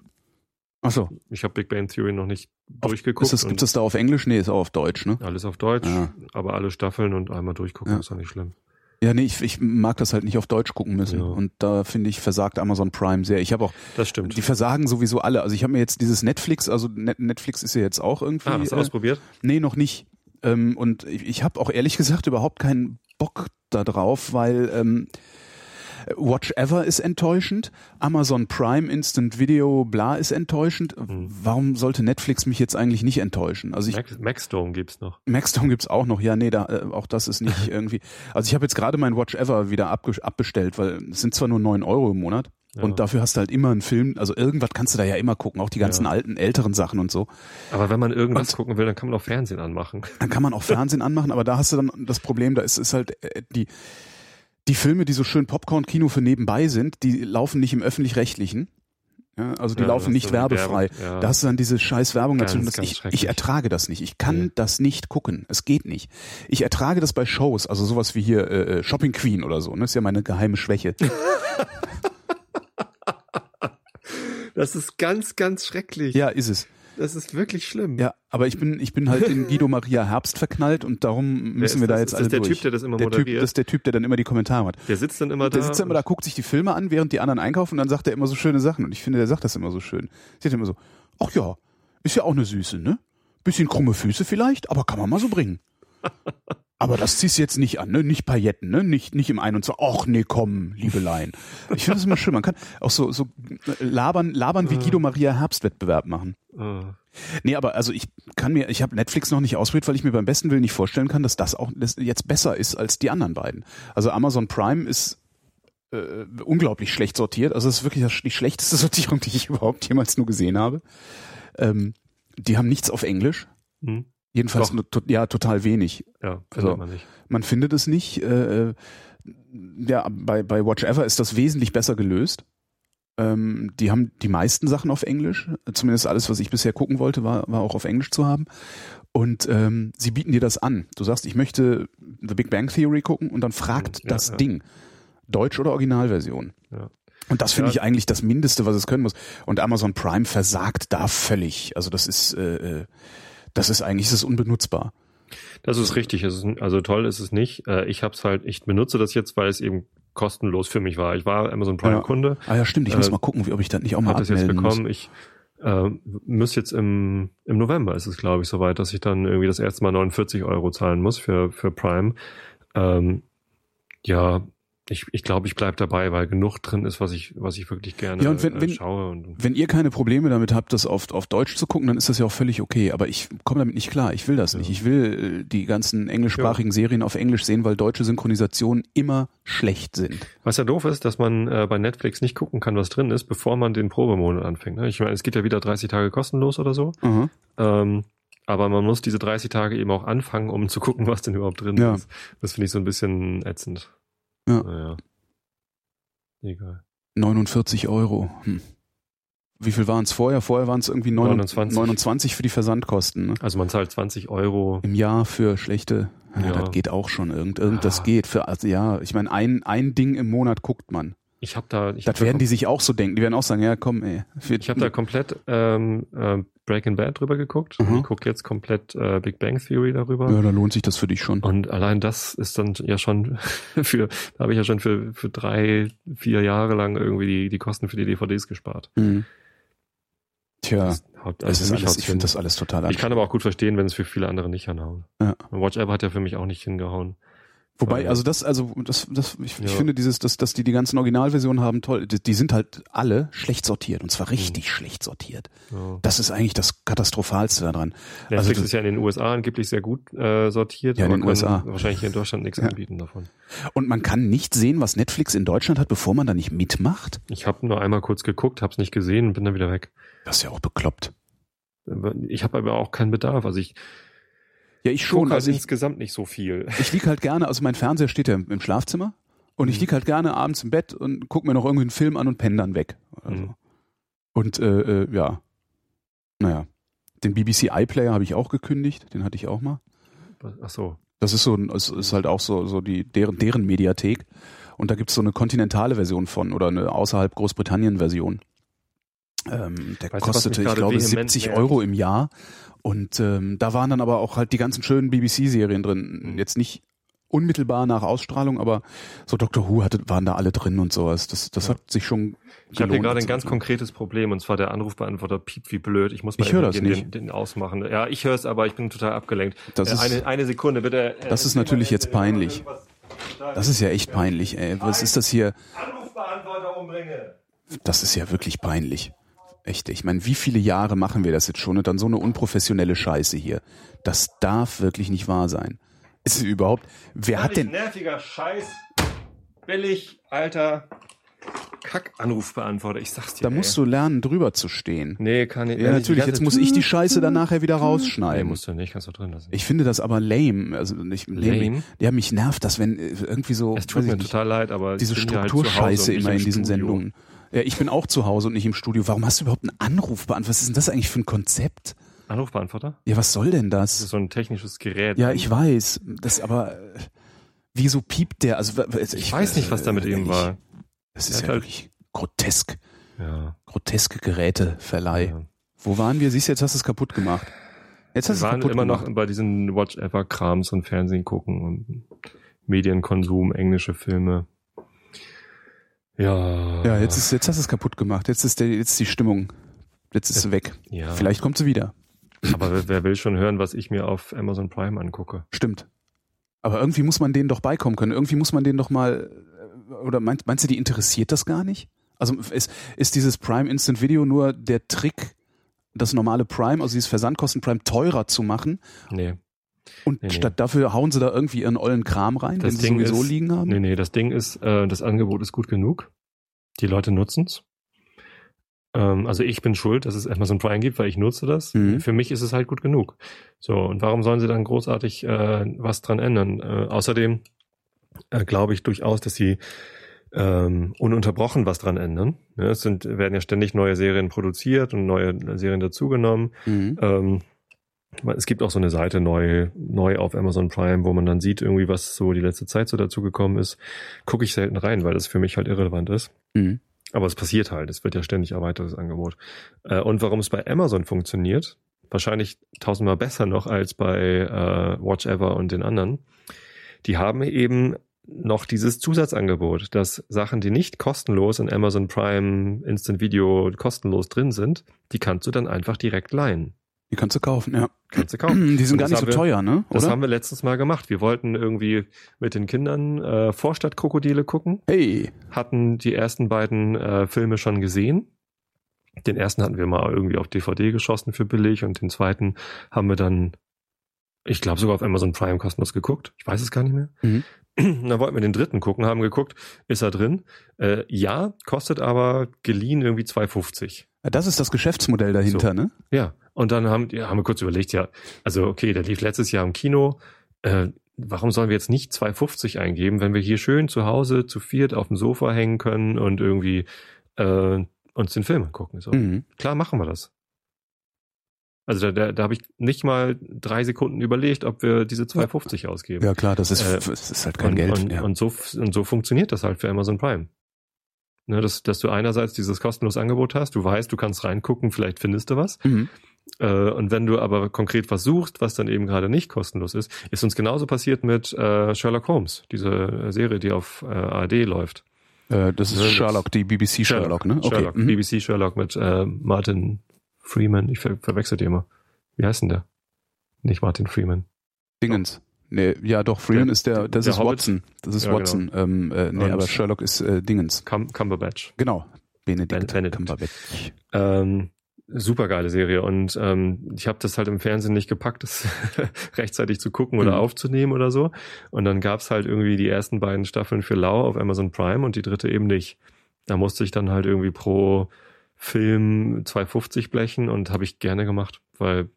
Ach so. Ich habe Big Bang Theory noch nicht Auf- durchgeguckt. Ist das, gibt's das da auf Englisch? Nee, ist auch auf Deutsch, ne? alles auf Deutsch, Ja. aber alle Staffeln und einmal durchgucken Ja. ist auch nicht schlimm. Ja, nee, ich, ich mag das halt nicht auf Deutsch gucken müssen. Ja. Und da finde ich, versagt Amazon Prime sehr. Ich habe auch, Das stimmt. die versagen sowieso alle. Also ich habe mir jetzt dieses Netflix, also Net Netflix ist ja jetzt auch irgendwie. ah, hast du äh, ausprobiert? nee, noch nicht. Ähm, und ich, ich habe auch ehrlich gesagt überhaupt keinen Bock da drauf, weil ähm, Watch Ever ist enttäuschend, Amazon Prime Instant Video bla ist enttäuschend. Hm. Warum sollte Netflix mich jetzt eigentlich nicht enttäuschen? Also ich Max, Maxdome gibt's noch. Maxdome gibt's auch noch. Ja, nee, da, äh, auch das ist nicht [laughs] irgendwie. Also ich habe jetzt gerade mein Watch Ever wieder abbestellt, weil es sind zwar nur neun Euro im Monat Ja. und dafür hast du halt immer einen Film. Also irgendwas kannst du da ja immer gucken, auch die ganzen Ja. alten, älteren Sachen und so. Aber wenn man irgendwas Und- gucken will, dann kann man auch Fernsehen anmachen. Dann kann man auch Fernsehen [laughs] anmachen, aber da hast du dann das Problem, da ist, ist halt äh, die die Filme, die so schön Popcorn-Kino für nebenbei sind, die laufen nicht im öffentlich-rechtlichen. Ja, also die Ja, laufen das nicht werbefrei. Werbung, ja. Da hast du dann diese scheiß Werbung Ganz, dazu. Das ich, ich ertrage das nicht. Ich kann Nee. das nicht gucken. Es geht nicht. Ich ertrage das bei Shows, also sowas wie hier äh, Shopping Queen oder so. Ne? ist ja meine geheime Schwäche. [laughs] [laughs] Das ist ganz, ganz schrecklich. ja, ist es. Das ist wirklich schlimm. Ja, aber ich bin ich bin halt in Guido Maria Herbst verknallt und darum müssen wir da das? jetzt Ist das alle der durch. Typ, der das immer der typ, moderiert? das ist der Typ, der dann immer die Kommentare hat. Der sitzt dann immer da. Der sitzt immer da, guckt sich die Filme an, während die anderen einkaufen und dann sagt er immer so schöne Sachen. Und ich finde, der sagt das immer so schön. Sieht immer so, ach ja, ist ja auch eine Süße, ne? Bisschen krumme Füße vielleicht, aber kann man mal so bringen. [laughs] Aber das ziehst du jetzt nicht an, ne? Nicht Pailletten, ne? Nicht, nicht im Ein und so, ach nee, komm, Liebelein. Ich finde das immer schön. Man kann auch so, so labern, labern wie Guido Maria Herbstwettbewerb machen. Ah. Nee, aber also ich kann mir, ich habe Netflix noch nicht ausprobiert, weil ich mir beim besten Willen nicht vorstellen kann, dass das auch jetzt besser ist als die anderen beiden. Also Amazon Prime ist äh, unglaublich schlecht sortiert. Also es ist wirklich die schlechteste [laughs] Sortierung, die ich überhaupt jemals nur gesehen habe. Ähm, die haben nichts auf Englisch. Hm. Jedenfalls nur, to, ja total wenig. Ja, Also- man. Man findet es nicht. Äh, äh, ja, bei, bei Watch Ever ist das wesentlich besser gelöst. Ähm, die haben die meisten Sachen auf Englisch. Zumindest alles, was ich bisher gucken wollte, war, war auch auf Englisch zu haben. Und ähm, sie bieten dir das an. Du sagst, ich möchte The Big Bang Theory gucken und dann fragt Ja, das ja. Ding. Deutsch oder Originalversion. Ja. Und das finde ich eigentlich das Mindeste, was es können muss. Und Amazon Prime versagt da völlig. Also das ist, äh, äh, das ist eigentlich, ist unbenutzbar. Das ist richtig. Es ist, also toll ist es nicht. Äh, Ich habe es halt, ich benutze das jetzt, weil es eben kostenlos für mich war. Ich war Amazon Prime Ja. Kunde, Ah ja, stimmt. Ich muss Äh, mal gucken, wie, ob ich das nicht auch mal habe das jetzt bekommen. muss. Ich äh, muss jetzt im, im November ist es, glaube ich, soweit, dass ich dann irgendwie das erste Mal 49 Euro zahlen muss für, für Prime. Ähm, ja, ich, ich glaube, ich bleib dabei, weil genug drin ist, was ich, was ich wirklich gerne Ja, und wenn- äh, wenn- schaue. Und, Wenn ihr keine Probleme damit habt, das auf, auf Deutsch zu gucken, dann ist das ja auch völlig okay. Aber ich komme damit nicht klar. Ich will das Ja. nicht. Ich will äh, die ganzen englischsprachigen Serien auf Englisch sehen, weil deutsche Synchronisationen immer schlecht sind. Was ja doof ist, dass man äh, bei Netflix nicht gucken kann, was drin ist, bevor man den Probemonat anfängt. Ne? Ich meine, es geht ja wieder 30 Tage kostenlos oder so. Aha. Ähm, aber man muss diese 30 Tage eben auch anfangen, um zu gucken, was denn überhaupt drin Ja. ist. Das finde ich so ein bisschen ätzend. Ja. Naja. Egal. 49 Euro. Hm. Wie viel waren es vorher? Vorher waren es irgendwie 29. 29. 29 für die Versandkosten. Ne? Also man zahlt 20 Euro. Im Jahr für schlechte. Ja, Ja. Das geht auch schon. Irgend, irgend das Ja. geht. Für, also ja, ich meine, ein, ein Ding im Monat guckt man. Ich habe da, ich Das hab da werden kom- die sich auch so denken. Die werden auch sagen, ja komm, ey. Ich habe da komplett ähm, äh, Breaking Bad drüber geguckt. Mhm. Ich gucke jetzt komplett äh, Big Bang Theory darüber. ja, da lohnt sich das für dich schon. Und allein das ist dann ja schon [laughs] für, da habe ich ja schon für, für drei, vier Jahre lang irgendwie die, die Kosten für die DVDs gespart. Mhm. Tja, Das haut- es ist alles, ich finde das alles total Ich kann aber auch gut verstehen, wenn es für viele andere nicht hinhauen. Ja. Watch Ever hat ja für mich auch nicht hingehauen. Wobei, also das, also das, das, ich, ich Ja. finde dieses, dass, dass die die ganzen Originalversionen haben, toll. Die, die sind halt alle schlecht sortiert und zwar richtig schlecht sortiert. Ja. Das ist eigentlich das Katastrophalste daran. Netflix Also ist ja in den USA angeblich sehr gut äh, sortiert, Ja, in den USA. wahrscheinlich in Deutschland nichts Ja. anbieten davon. Und man kann nicht sehen, was Netflix in Deutschland hat, bevor man da nicht mitmacht. Ich habe nur einmal kurz geguckt, habe es nicht gesehen und bin dann wieder weg. Das ist ja auch bekloppt. Ich habe aber auch keinen Bedarf. Also ich Ja, ich gucke schon. halt Also ich, insgesamt nicht so viel. [laughs] ich lieg halt gerne, also mein Fernseher steht ja im, im Schlafzimmer und ich Mhm. lieg halt gerne abends im Bett und guck mir noch irgendwie einen Film an und penne dann weg. Also. Mhm. Und äh, äh, ja, naja. Den BBC iPlayer habe ich auch gekündigt, den hatte ich auch mal. Ach so. Das ist so, es ist halt auch so, so die deren, deren Mediathek. Und da gibt's so eine kontinentale Version von oder eine außerhalb Großbritannien-Version. Ähm, der Weißt kostete, ich glaube, vehement 70 nervt? Euro im Jahr. Und ähm, da waren dann aber auch halt die ganzen schönen BBC-Serien drin. Mhm. Jetzt nicht unmittelbar nach Ausstrahlung, aber so Doctor Who hatte, waren da alle drin und sowas. Das, das Ja. hat sich schon Ich habe hier gerade ein ganz zu- konkretes Problem und zwar der Anrufbeantworter piept wie blöd. Ich muss mal Ich den. Den, den ausmachen. Ja, ich höre es, aber ich bin total abgelenkt. Das Äh, ist- eine, eine Sekunde bitte. Äh, Das ist natürlich jetzt peinlich. Das ist ja echt peinlich, ey. Was ist das hier? Anrufbeantworter umbringe. Das ist ja wirklich peinlich. Echt, ich meine, wie viele Jahre machen wir das jetzt schon und dann so eine unprofessionelle Scheiße hier? Das darf wirklich nicht wahr sein. [laughs] Ist es überhaupt, wer hat denn, nerviger Scheiß. Billig, alter Kack-Anrufbeantworter. Ich sag's dir. da musst du lernen, drüber zu stehen. Nee, kann ich. Ja, natürlich, jetzt muss ich die Scheiße dann nachher wieder Nee, rausschneiden. musst du nicht, kannst du drin lassen. Ich finde das aber lame. Also nicht lame. Lame? Ja, mich nervt das, wenn äh, irgendwie so es tut mir nicht, total leid, aber diese halt Strukturscheiße nicht immer im in diesen Studio. Sendungen. Ja, ich bin auch zu Hause und nicht im Studio. Warum hast du überhaupt einen Anrufbeantworter? Was ist denn das eigentlich für ein Konzept? Anrufbeantworter? Ja, was soll denn Das ist das? so ein technisches Gerät. Ja, ich weiß. Das aber äh, wieso piept der? Also w- w- Ich weiß nicht, was da mit äh, ihm ich- war. Das ist ja halt- wirklich grotesk. Ja. Groteske Geräteverleih. ja. Wo waren wir? Siehst du, jetzt hast du es kaputt gemacht. Jetzt hast Wir waren kaputt immer gemacht. noch bei diesen Watch-Ever-Krams und Fernsehen gucken und Medienkonsum, englische Filme. Ja. Ja, jetzt ist jetzt hast du es kaputt gemacht. Jetzt ist der jetzt ist die Stimmung. Jetzt ist sie weg. Ja. Vielleicht kommt sie wieder. Aber wer, wer will schon hören, was ich mir auf Amazon Prime angucke? Stimmt. Aber irgendwie muss man denen doch beikommen können. Irgendwie muss man denen doch mal äh, oder meinst, meinst du, die interessiert das gar nicht? Also ist, ist dieses Prime Instant Video nur der Trick, das normale Prime, also dieses Versandkosten Prime teurer zu machen Nee. Und Nee, nee. statt dafür hauen sie da irgendwie ihren ollen Kram rein, Das den sie Ding sowieso ist- liegen haben? Nee, nee, das Ding ist, äh, das Angebot ist gut genug. Die Leute nutzen's. Ähm, also ich bin schuld, dass es Amazon Prime gibt, weil ich nutze das. Mhm. Für mich ist es halt gut genug. So, und warum sollen sie dann großartig äh, was dran ändern? Äh, außerdem äh, glaube ich durchaus, dass sie ähm, ununterbrochen was dran ändern. Ja, es sind, werden ja ständig neue Serien produziert und neue Serien dazugenommen. Mhm. Ähm, es gibt auch so eine Seite neu, neu auf Amazon Prime, wo man dann sieht irgendwie, was so die letzte Zeit so dazugekommen ist. Gucke ich selten rein, weil das für mich halt irrelevant ist. Mhm. Aber es passiert halt. Es wird ja ständig erweitertes Angebot. Äh, und warum es bei Amazon funktioniert, wahrscheinlich tausendmal besser noch als bei äh, Watch Ever und den anderen. Die haben eben noch dieses Zusatzangebot, dass Sachen, die nicht kostenlos in Amazon Prime Instant Video kostenlos drin sind, die kannst du dann einfach direkt leihen. Die kannst du kaufen, ja. Kannst du kaufen. Die sind gar das nicht so wir- teuer, ne? Das Oder? haben wir letztens mal gemacht. Wir wollten irgendwie mit den Kindern äh, Vorstadtkrokodile gucken, hey, hatten die ersten beiden äh, Filme schon gesehen. Den ersten hatten wir mal irgendwie auf DVD geschossen für billig und den zweiten haben wir dann, ich glaube sogar auf Amazon Prime kostenlos geguckt. Ich weiß es gar nicht mehr. Mhm. [clears throat] Dann wollten wir den dritten gucken, haben geguckt, ist er drin? Äh, ja, kostet aber geliehen irgendwie 2,50. das ist das Geschäftsmodell dahinter, So. ne? Ja, und dann haben, ja, haben wir kurz überlegt, ja, also okay, der lief letztes Jahr im Kino. Äh, warum sollen wir jetzt nicht 2,50 eingeben, wenn wir hier schön zu Hause zu viert auf dem Sofa hängen können und irgendwie äh, uns den Film angucken? So. Mhm. Klar machen wir das. Also da, da, da habe ich nicht mal drei Sekunden überlegt, ob wir diese 2,50 ausgeben. Ja klar, das ist, Äh, das ist halt kein und, Geld. Und, ja. und, so, und so funktioniert das halt für Amazon Prime. Ne, dass, dass du einerseits dieses kostenlose Angebot hast, du weißt, du kannst reingucken, vielleicht findest du was. mhm. Äh, und wenn du aber konkret was suchst, was dann eben gerade nicht kostenlos ist, ist uns genauso passiert mit äh, Sherlock Holmes, diese äh, Serie, die auf ARD läuft. das ist Sherlock, die BBC Sherlock, ne? Okay. Sherlock, mhm. BBC Sherlock mit Martin Freeman. Ich ver verwechsel die immer. Wie heißt denn der? Nicht Martin Freeman. Dingens. Nee, ja doch, Freeman Der- ist der, das der ist Hobbit. Watson. Das ist Ja, genau. Watson. Ähm, äh, nee, Und- aber Sherlock ist äh, Dingens. Cum Cumberbatch. Genau. Benedict, Benedict. Cumberbatch. Ähm, super geile Serie und ähm, ich habe das halt im Fernsehen nicht gepackt, das [laughs] rechtzeitig zu gucken oder Mhm. aufzunehmen oder so. Und dann gab's halt irgendwie die ersten beiden Staffeln für Lau auf Amazon Prime und die dritte eben nicht. Da musste ich dann halt irgendwie pro Film 2,50 blechen und habe ich gerne gemacht, weil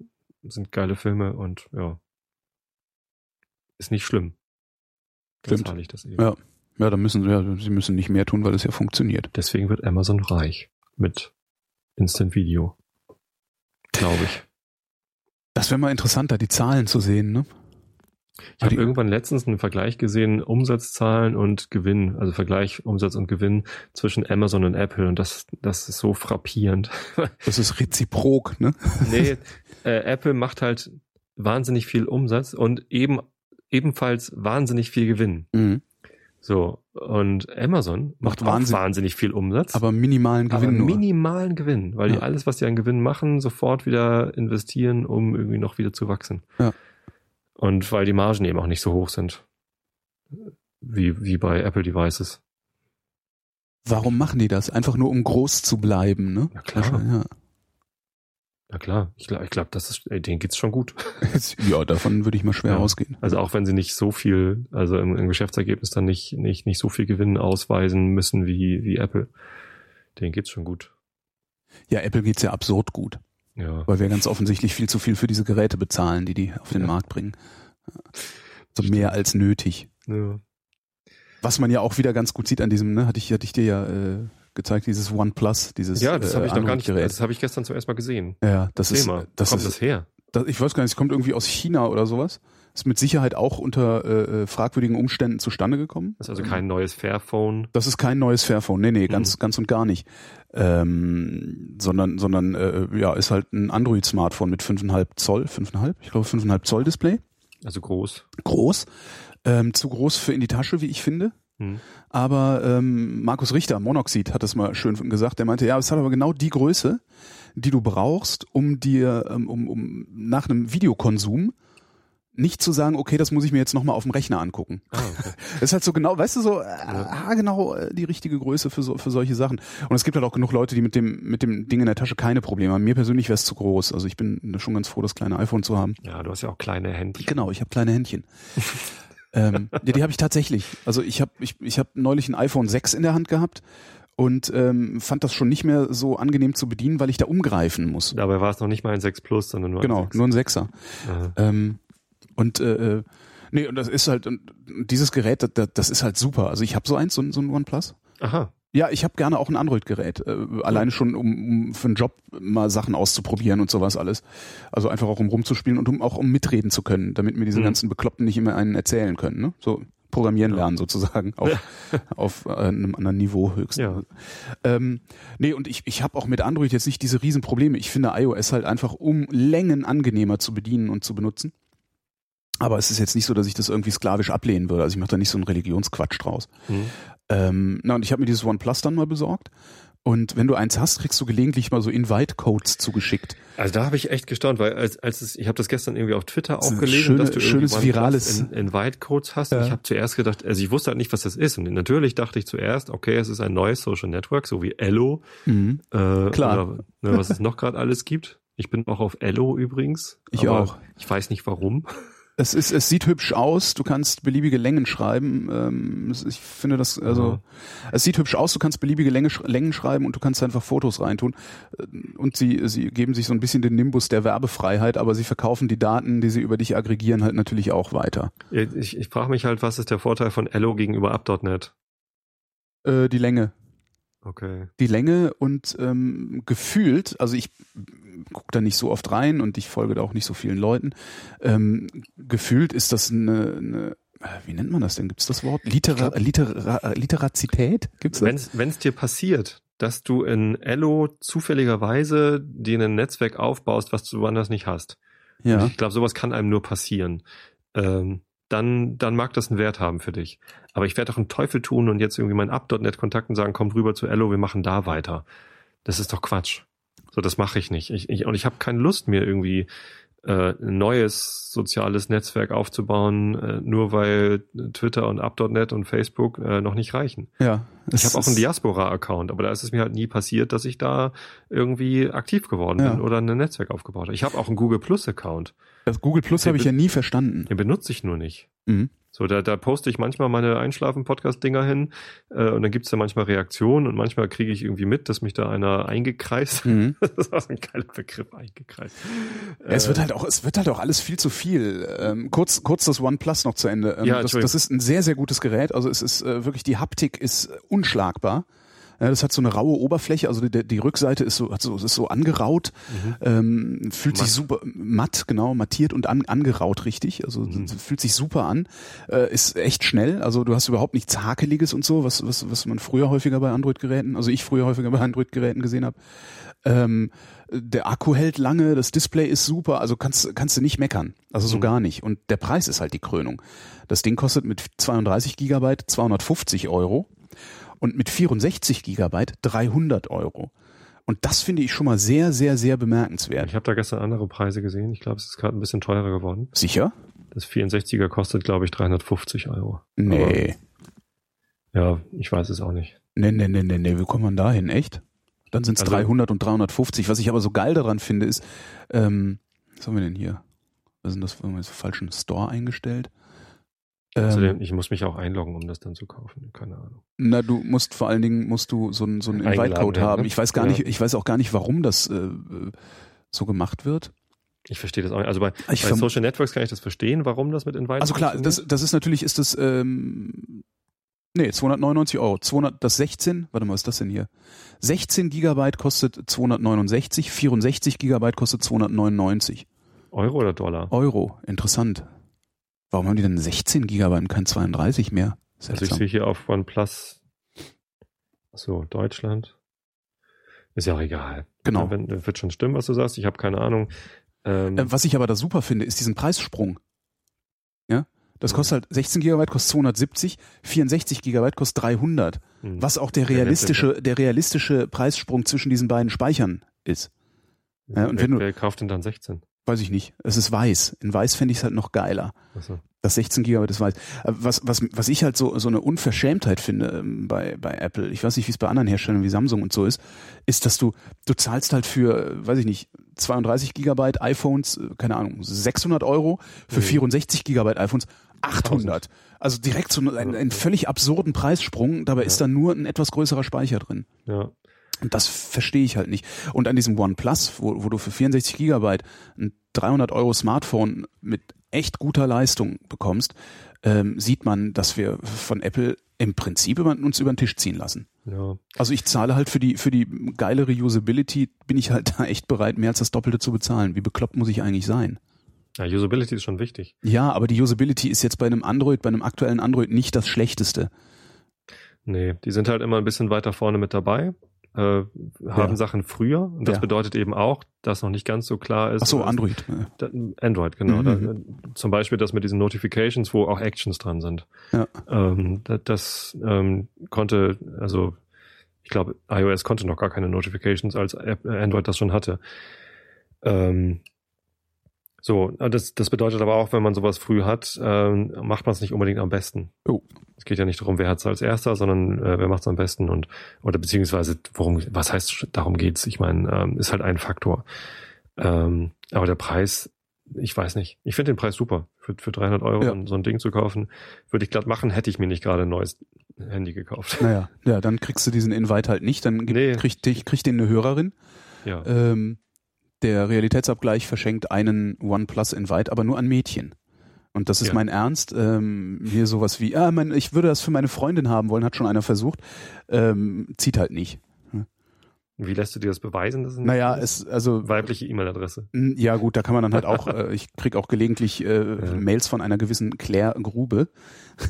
es sind geile Filme und ja. Ist nicht schlimm. Dann Stimmt. zahle ich das eben. Ja. Ja, dann müssen sie, ja, sie müssen nicht mehr tun, weil es ja funktioniert. Deswegen wird Amazon reich mit Instant Video. Glaube ich. Das wäre mal interessant, da die Zahlen zu sehen, ne? Ich habe irgendwann letztens einen Vergleich gesehen, Umsatzzahlen und Gewinn, also Vergleich Umsatz und Gewinn zwischen Amazon und Apple und das, das ist so frappierend. [laughs] Das ist reziprok, ne? nee, [laughs] äh, Apple macht halt wahnsinnig viel Umsatz und eben ebenfalls wahnsinnig viel Gewinn. Mhm. So, und Amazon macht, Macht Wahnsinn- wahnsinnig viel Umsatz. Aber minimalen aber Gewinn nur. minimalen Gewinn, weil die Ja. alles, was die an Gewinn machen, sofort wieder investieren, um irgendwie noch wieder zu wachsen. Ja. Und weil die Margen eben auch nicht so hoch sind. Wie, wie bei Apple Devices. Warum machen die das? Einfach nur, um groß zu bleiben, ne? Ja, klar. Ja. Na klar, ich glaube, ich glaub, das ist, denen geht's schon gut. [laughs] ja, davon würde ich mal schwer Ja. ausgehen. Also auch wenn sie nicht so viel, also im, im Geschäftsergebnis dann nicht, nicht, nicht so viel Gewinn ausweisen müssen wie, wie Apple. Denen geht's schon gut. Ja, Apple geht's ja absurd gut, Ja. weil wir ganz offensichtlich viel zu viel für diese Geräte bezahlen, die die auf den Ja. Markt bringen. So mehr als nötig. ja. Was man ja auch wieder ganz gut sieht an diesem, ne, hatte ich, hatte ich dir ja äh, gezeigt, dieses OnePlus, dieses Ja, das äh, habe ich noch gar nicht, das habe ich gestern zum ersten Mal gesehen. Ja, das ist, Thema. das Kommt ist, das her? das, ich weiß gar nicht, es kommt irgendwie aus China oder sowas. Ist mit Sicherheit auch unter äh, äh, fragwürdigen Umständen zustande gekommen. Das ist also kein neues Fairphone. Das ist kein neues Fairphone. Nee, nee, Mhm. ganz, ganz und gar nicht. Ähm, sondern, sondern, äh, ja, ist halt ein Android-Smartphone mit 5,5 Zoll, 5,5? Ich glaube 5,5 Zoll Display. Also groß. Groß. Ähm, zu groß für in die Tasche, wie ich finde. Hm. Aber ähm, Markus Richter, Monoxid, hat das mal schön gesagt. Der meinte, ja, es hat aber genau die Größe, die du brauchst, um dir, ähm, um, um nach einem Videokonsum nicht zu sagen, okay, das muss ich mir jetzt nochmal auf dem Rechner angucken. Ah, okay. [laughs] Das ist halt so genau, weißt du, so äh, genau äh, die richtige Größe für, so, für solche Sachen. Und es gibt halt auch genug Leute, die mit dem, mit dem Ding in der Tasche keine Probleme haben. Mir persönlich wäre es zu groß. Also ich bin schon ganz froh, das kleine iPhone zu haben. Ja, du hast ja auch kleine Hände. Genau, ich habe kleine Händchen. [laughs] ähm, ja, die habe ich tatsächlich. Also ich habe ich, ich hab neulich ein iPhone 6 in der Hand gehabt und ähm, fand das schon nicht mehr so angenehm zu bedienen, weil ich da umgreifen muss. Dabei war es noch nicht mal ein 6 Plus, sondern nur Genau, ein 6. nur ein Sechser. Aha. Ähm, und äh, äh, nee, und das ist halt und dieses Gerät, das, das ist halt super. Also ich habe so eins, so, ein- so ein OnePlus. Aha. Ja, ich habe gerne auch ein Android-Gerät. Äh, alleine schon, um, um für einen Job mal Sachen auszuprobieren und sowas alles. Also einfach auch um rumzuspielen und um auch um mitreden zu können, damit mir diese Mhm. ganzen Bekloppten nicht immer einen erzählen können. Ne? So programmieren lernen sozusagen auf, [laughs] auf äh, einem anderen Niveau höchstens. Ja. Ähm, nee, und ich, ich habe auch mit Android jetzt nicht diese riesen Probleme. Ich finde iOS halt einfach um Längen angenehmer zu bedienen und zu benutzen. Aber es ist jetzt nicht so, dass ich das irgendwie sklavisch ablehnen würde. Also ich mache da nicht so einen Religionsquatsch draus. Mhm. Ähm, na, und ich habe mir dieses OnePlus dann mal besorgt. Und wenn du eins hast, kriegst du gelegentlich mal so Invite-Codes zugeschickt. Also da habe ich echt gestaunt, weil als, als es, ich habe das gestern irgendwie auf Twitter auch gelesen, schöne- dass du schönes irgendwie virales- in, Invite-Codes hast. Ja. Ich habe zuerst gedacht, also ich wusste halt nicht, was das ist. Und natürlich dachte ich zuerst, okay, es ist ein neues Social Network, so wie Ello. Mhm. Äh, Klar. Oder, ne, was es noch gerade alles gibt. Ich bin auch auf Ello übrigens. Ich aber auch. Ich weiß nicht warum. Es ist, es sieht hübsch aus. Du kannst beliebige Längen schreiben. Ähm, ich finde das, also, es sieht hübsch aus. Du kannst beliebige Länge, Längen schreiben und du kannst einfach Fotos reintun. Äh, Und sie, sie geben sich so ein bisschen den Nimbus der Werbefreiheit, aber sie verkaufen die Daten, die sie über dich aggregieren, halt natürlich auch weiter. Ich, ich frage mich halt, was ist der Vorteil von Ello gegenüber App.net? Äh, die Länge. Okay. die Länge und ähm, gefühlt, also ich gucke da nicht so oft rein und ich folge da auch nicht so vielen Leuten, ähm, gefühlt ist das eine, eine äh, wie nennt man das denn? Gibt es das Wort? Litera, Litera, Literazität? Gibt's das? Wenn es dir passiert, dass du in Ello zufälligerweise dir ein Netzwerk aufbaust, was du woanders nicht hast. Ja. Ich glaube, sowas kann einem nur passieren. Ähm, dann, dann mag das einen Wert haben für dich. Aber ich werde doch einen Teufel tun und jetzt irgendwie meinen Up.net-Kontakten sagen, komm rüber zu Ello, wir machen da weiter. Das ist doch Quatsch. So, das mache ich nicht. Ich, ich, und ich habe keine Lust, mir irgendwie äh, ein neues soziales Netzwerk aufzubauen, äh, nur weil Twitter und Up.net und Facebook äh, noch nicht reichen. Ja. Ich habe auch einen Diaspora-Account, aber da ist es mir halt nie passiert, dass ich da irgendwie aktiv geworden Ja. bin oder ein Netzwerk aufgebaut habe. Ich habe auch einen Google Plus-Account. Das Google Plus habe ich ja nie verstanden. Den benutze ich nur nicht. Mhm. So, da, da poste ich manchmal meine Einschlafen-Podcast-Dinger hin äh, und dann gibt's da manchmal Reaktionen und manchmal kriege ich irgendwie mit, dass mich da einer eingekreist Mhm. [laughs] Das war so ein geiler Begriff, eingekreist. Ja, es Äh, wird halt auch, es wird halt auch alles viel zu viel. Ähm, kurz, kurz das OnePlus noch zu Ende. Ähm, Ja, das, das ist ein sehr, sehr gutes Gerät. Also es ist äh, wirklich die Haptik ist äh, unschlagbar. Ja, das hat so eine raue Oberfläche, also die, die Rückseite ist so, hat so, ist so angeraut, ähm, fühlt sich Matt. super matt, genau, mattiert und an, angeraut richtig, also Mhm. fühlt sich super an, äh, ist echt schnell, also du hast überhaupt nichts Hakeliges und so, was, was, was man früher häufiger bei Android-Geräten, also ich früher häufiger bei Android-Geräten gesehen habe. Ähm, der Akku hält lange, das Display ist super, also kannst, kannst du nicht meckern. Also so Mhm. gar nicht. Und der Preis ist halt die Krönung. Das Ding kostet mit 32 Gigabyte 250 Euro und mit 64 Gigabyte 300 Euro. Und das finde ich schon mal sehr, sehr, sehr bemerkenswert. Ich habe da gestern andere Preise gesehen. Ich glaube, es ist gerade ein bisschen teurer geworden. Sicher? Das 64er kostet, glaube ich, 350 Euro. Nee. Ja, ich weiß es auch nicht. Nee, nee, nee, nee, nee. Wie kommt man da hin? Echt? Dann sind es Also- 300 und 350. Was ich aber so geil daran finde, ist, ähm, was haben wir denn hier? Was denn das? Haben wir jetzt falschen Store eingestellt? Außerdem, Ähm, ich muss mich auch einloggen, um das dann zu kaufen. Keine Ahnung. na, du musst vor allen Dingen musst du so einen so einen Invite-Code haben. ne? Ich weiß gar Ja. nicht, ich weiß auch gar nicht, warum das äh, so gemacht wird. Ich verstehe das auch nicht. Also bei, bei Social Networks kann ich das verstehen, warum das mit Invite Also klar, das, das ist natürlich, ist das, ähm, nee, 299 Euro. 200, das 16, warte mal, was ist das denn hier? 16 Gigabyte kostet 269, 64 Gigabyte kostet 299 Euro oder Dollar? Euro. Interessant. Warum haben die denn 16 Gigabyte und kein 32 mehr? Also ich Seltsam. sehe hier auf OnePlus, so Deutschland. Ist ja auch egal. Genau. Wenn, wird schon stimmen, was du sagst. Ich habe keine Ahnung. Ähm, Äh, was ich aber da super finde, ist diesen Preissprung. Ja? Das kostet halt 16 Gigabyte kostet 270, 64 Gigabyte kostet 300. hm. Was auch der Der realistische, der realistische Preissprung zwischen diesen beiden Speichern ist. Ja, und wer, wenn du- wer kauft denn dann 16? Weiß ich nicht. Es ist weiß. In weiß fände ich es halt noch geiler. Achso. Das 16 Gigabyte ist weiß. Äh, Was, was, was ich halt so, so eine Unverschämtheit finde ähm, bei, bei Apple, ich weiß nicht, wie es bei anderen Herstellern wie Samsung und so ist, ist, dass du, du zahlst halt für, äh, weiß ich nicht, 32 Gigabyte iPhones, äh, keine Ahnung, 600 Euro, für Mhm. 64 Gigabyte iPhones 800. Also direkt so einen, einen völlig absurden Preissprung, dabei ist Ja. da nur ein etwas größerer Speicher drin. Ja. Und das verstehe ich halt nicht. Und an diesem OnePlus, wo, wo du für 64 Gigabyte ein 300 Euro Smartphone mit echt guter Leistung bekommst, ähm, sieht man, dass wir von Apple Im Prinzip über, uns über den Tisch ziehen lassen. Ja. Also ich zahle halt für die, für die geilere Usability, bin ich halt [laughs] da echt bereit, mehr als das Doppelte zu bezahlen. Wie bekloppt muss ich eigentlich sein? ja, Usability ist schon wichtig. Ja, aber die Usability ist jetzt bei einem Android, bei einem aktuellen Android nicht das Schlechteste. Nee, die sind halt immer ein bisschen weiter vorne mit dabei, äh, haben Ja. Sachen früher. Und das Ja. bedeutet eben auch, dass noch nicht ganz so klar ist. Ach so, Android. Da, Android, genau. Mhm. Da, zum Beispiel das mit diesen Notifications, wo auch Actions dran sind. Ja. Ähm, da, das ähm, konnte, also ich glaube, iOS konnte noch gar keine Notifications, als äh, Android das schon hatte. Ähm, so, das, das bedeutet aber auch, wenn man sowas früh hat, ähm, macht man es nicht unbedingt am besten. Oh. Es geht ja nicht darum, wer hat es als erster, sondern äh, wer macht es am besten und oder beziehungsweise worum, was heißt, darum geht's? Ich meine, ähm, ist halt ein Faktor. Ähm, aber der Preis, ich weiß nicht. Ich finde den Preis super. Für, für 300 Euro Ja. so ein Ding zu kaufen, würde ich glatt machen, hätte ich mir nicht gerade ein neues Handy gekauft. Naja, ja, dann kriegst du diesen Invite halt nicht, dann gibt, Nee. kriegt, dich- kriegt den eine Hörerin. Ja. Ähm, der Realitätsabgleich verschenkt einen OnePlus Invite, aber nur an Mädchen. Und das ist Ja. mein Ernst. Ähm, hier sowas wie, ah, mein, ich würde das für meine Freundin haben wollen, hat schon einer versucht. Ähm, zieht halt nicht. Wie lässt du dir das beweisen? Dass es Naja, ist? es, also, weibliche E-Mail-Adresse. ja gut, da kann man dann halt auch, äh, ich krieg auch gelegentlich äh, Ja. Mails von einer gewissen Claire Grube. [laughs]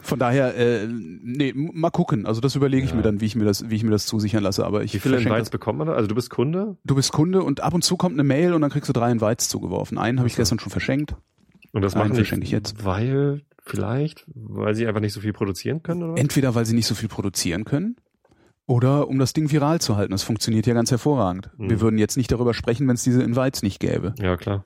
von daher, äh, nee, mal gucken. Also das überlege ich Ja. mir dann, wie ich mir das, wie ich mir das zusichern lasse. Aber ich Wie viele Invites bekommt man da? Also du bist Kunde Du bist Kunde und ab und zu kommt eine Mail und dann kriegst du drei Invites zugeworfen. Einen habe ich gestern schon verschenkt. und das machen verschenke ich jetzt. weil vielleicht, weil sie einfach nicht so viel produzieren können oder? Entweder weil sie nicht so viel produzieren können oder um das Ding viral zu halten. Das funktioniert ja ganz hervorragend. Mhm. Wir würden jetzt nicht darüber sprechen, wenn es diese Invites nicht gäbe. Ja, klar.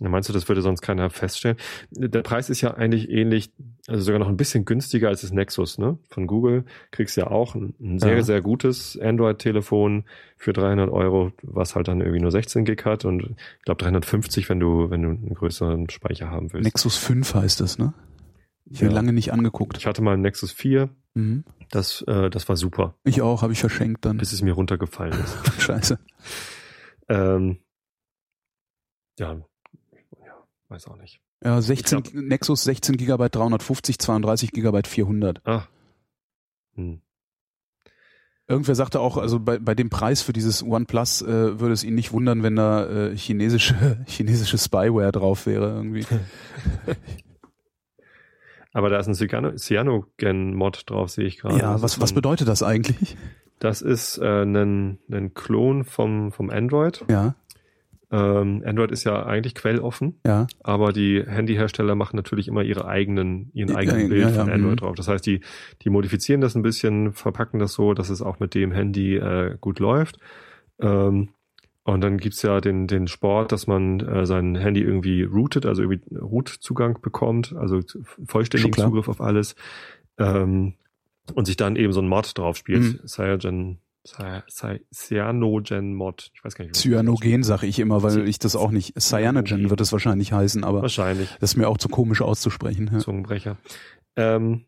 Meinst du, das würde sonst keiner feststellen? Der Preis ist ja eigentlich ähnlich, also sogar noch ein bisschen günstiger als das Nexus, ne? Von Google kriegst ja auch ein, ein sehr, Ja. sehr gutes Android-Telefon für 300 Euro, was halt dann irgendwie nur 16 Gig hat und ich glaube 350, wenn du, wenn du einen größeren Speicher haben willst. Nexus 5 heißt das, ne? Ich habe Ja. lange nicht angeguckt. Ich hatte mal ein Nexus 4, Mhm. das, äh, das war super, Ich auch, habe ich verschenkt dann. bis es mir runtergefallen ist. [laughs] Scheiße. ähm, ja, weiß auch nicht. Ja, 16, Nexus 16 GB 350, 32 GB 400. Ah. Hm. Irgendwer sagte auch, also bei, bei dem Preis für dieses OnePlus äh, würde es ihn nicht wundern, wenn da äh, chinesische, [laughs] chinesische Spyware drauf wäre irgendwie. [laughs] [laughs] Aber da ist ein Cyano- Cyanogen-Mod drauf, sehe ich gerade. ja, was, was bedeutet das eigentlich? Das ist äh, ein, ein Klon vom, vom Android. Ja, Ähm, Android ist ja eigentlich quelloffen, ja. aber die Handyhersteller machen natürlich immer ihre eigenen, ihren eigenen ja, Bild ja, von mhm. Android drauf. Das heißt, die, die modifizieren das ein bisschen, verpacken das so, dass es auch mit dem Handy äh, gut läuft. Ähm, und dann gibt's ja den, den Sport, dass man äh, sein Handy irgendwie rootet, also irgendwie Root-Zugang bekommt, also vollständigen. Zugriff auf alles. Ähm, und sich dann eben so ein Mod drauf spielt. Mhm. Cyanogen, Cy- Cy- Cyanogen Mod. Ich weiß gar nicht. Cyanogen sage ich immer, weil ich das auch nicht. Cyanogen wird es wahrscheinlich heißen, aber Wahrscheinlich. das ist mir auch zu komisch auszusprechen. Ja. Zungenbrecher. Ähm,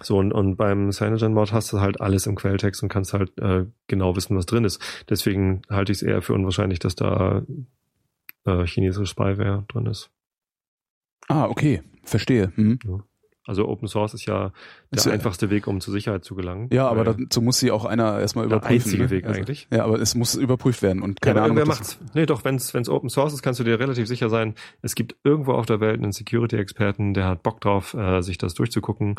so, und, und beim Cyanogen-Mod hast du halt alles im Quelltext und kannst halt äh, genau wissen, was drin ist. Deswegen halte ich es eher für unwahrscheinlich, dass da äh, chinesische Spyware drin ist. Ah, okay, verstehe. Mhm. Also Open Source ist ja der Ist ja- einfachste Weg, um zur Sicherheit zu gelangen. Ja, aber dazu muss sie auch einer erstmal der überprüfen. einzige ne? Weg Also, eigentlich. Ja, aber es muss überprüft werden und Ja, keine aber Ahnung. das- macht's. Nee, doch, wenn's wenn's Open Source ist, kannst du dir relativ sicher sein, es gibt irgendwo auf der Welt einen Security-Experten, der hat Bock drauf, äh, sich das durchzugucken.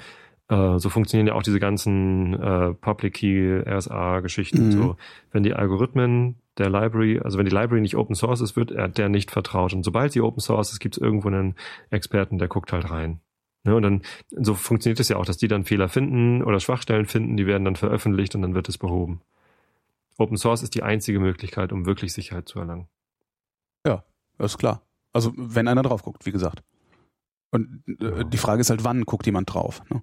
Äh, so funktionieren ja auch diese ganzen äh, Public Key, RSA-Geschichten. Mhm. So, wenn die Algorithmen der Library, also wenn die Library nicht Open Source ist, wird er der nicht vertraut. Und sobald sie Open Source ist, gibt's irgendwo einen Experten, der guckt halt rein. Ne, und dann, so funktioniert es ja auch, dass die dann Fehler finden oder Schwachstellen finden, die werden dann veröffentlicht und dann wird es behoben. Open Source ist die einzige Möglichkeit, um wirklich Sicherheit zu erlangen. Das ist klar. Also wenn einer drauf guckt, wie gesagt. Und äh, Ja. die Frage ist halt, wann guckt jemand drauf? Ne?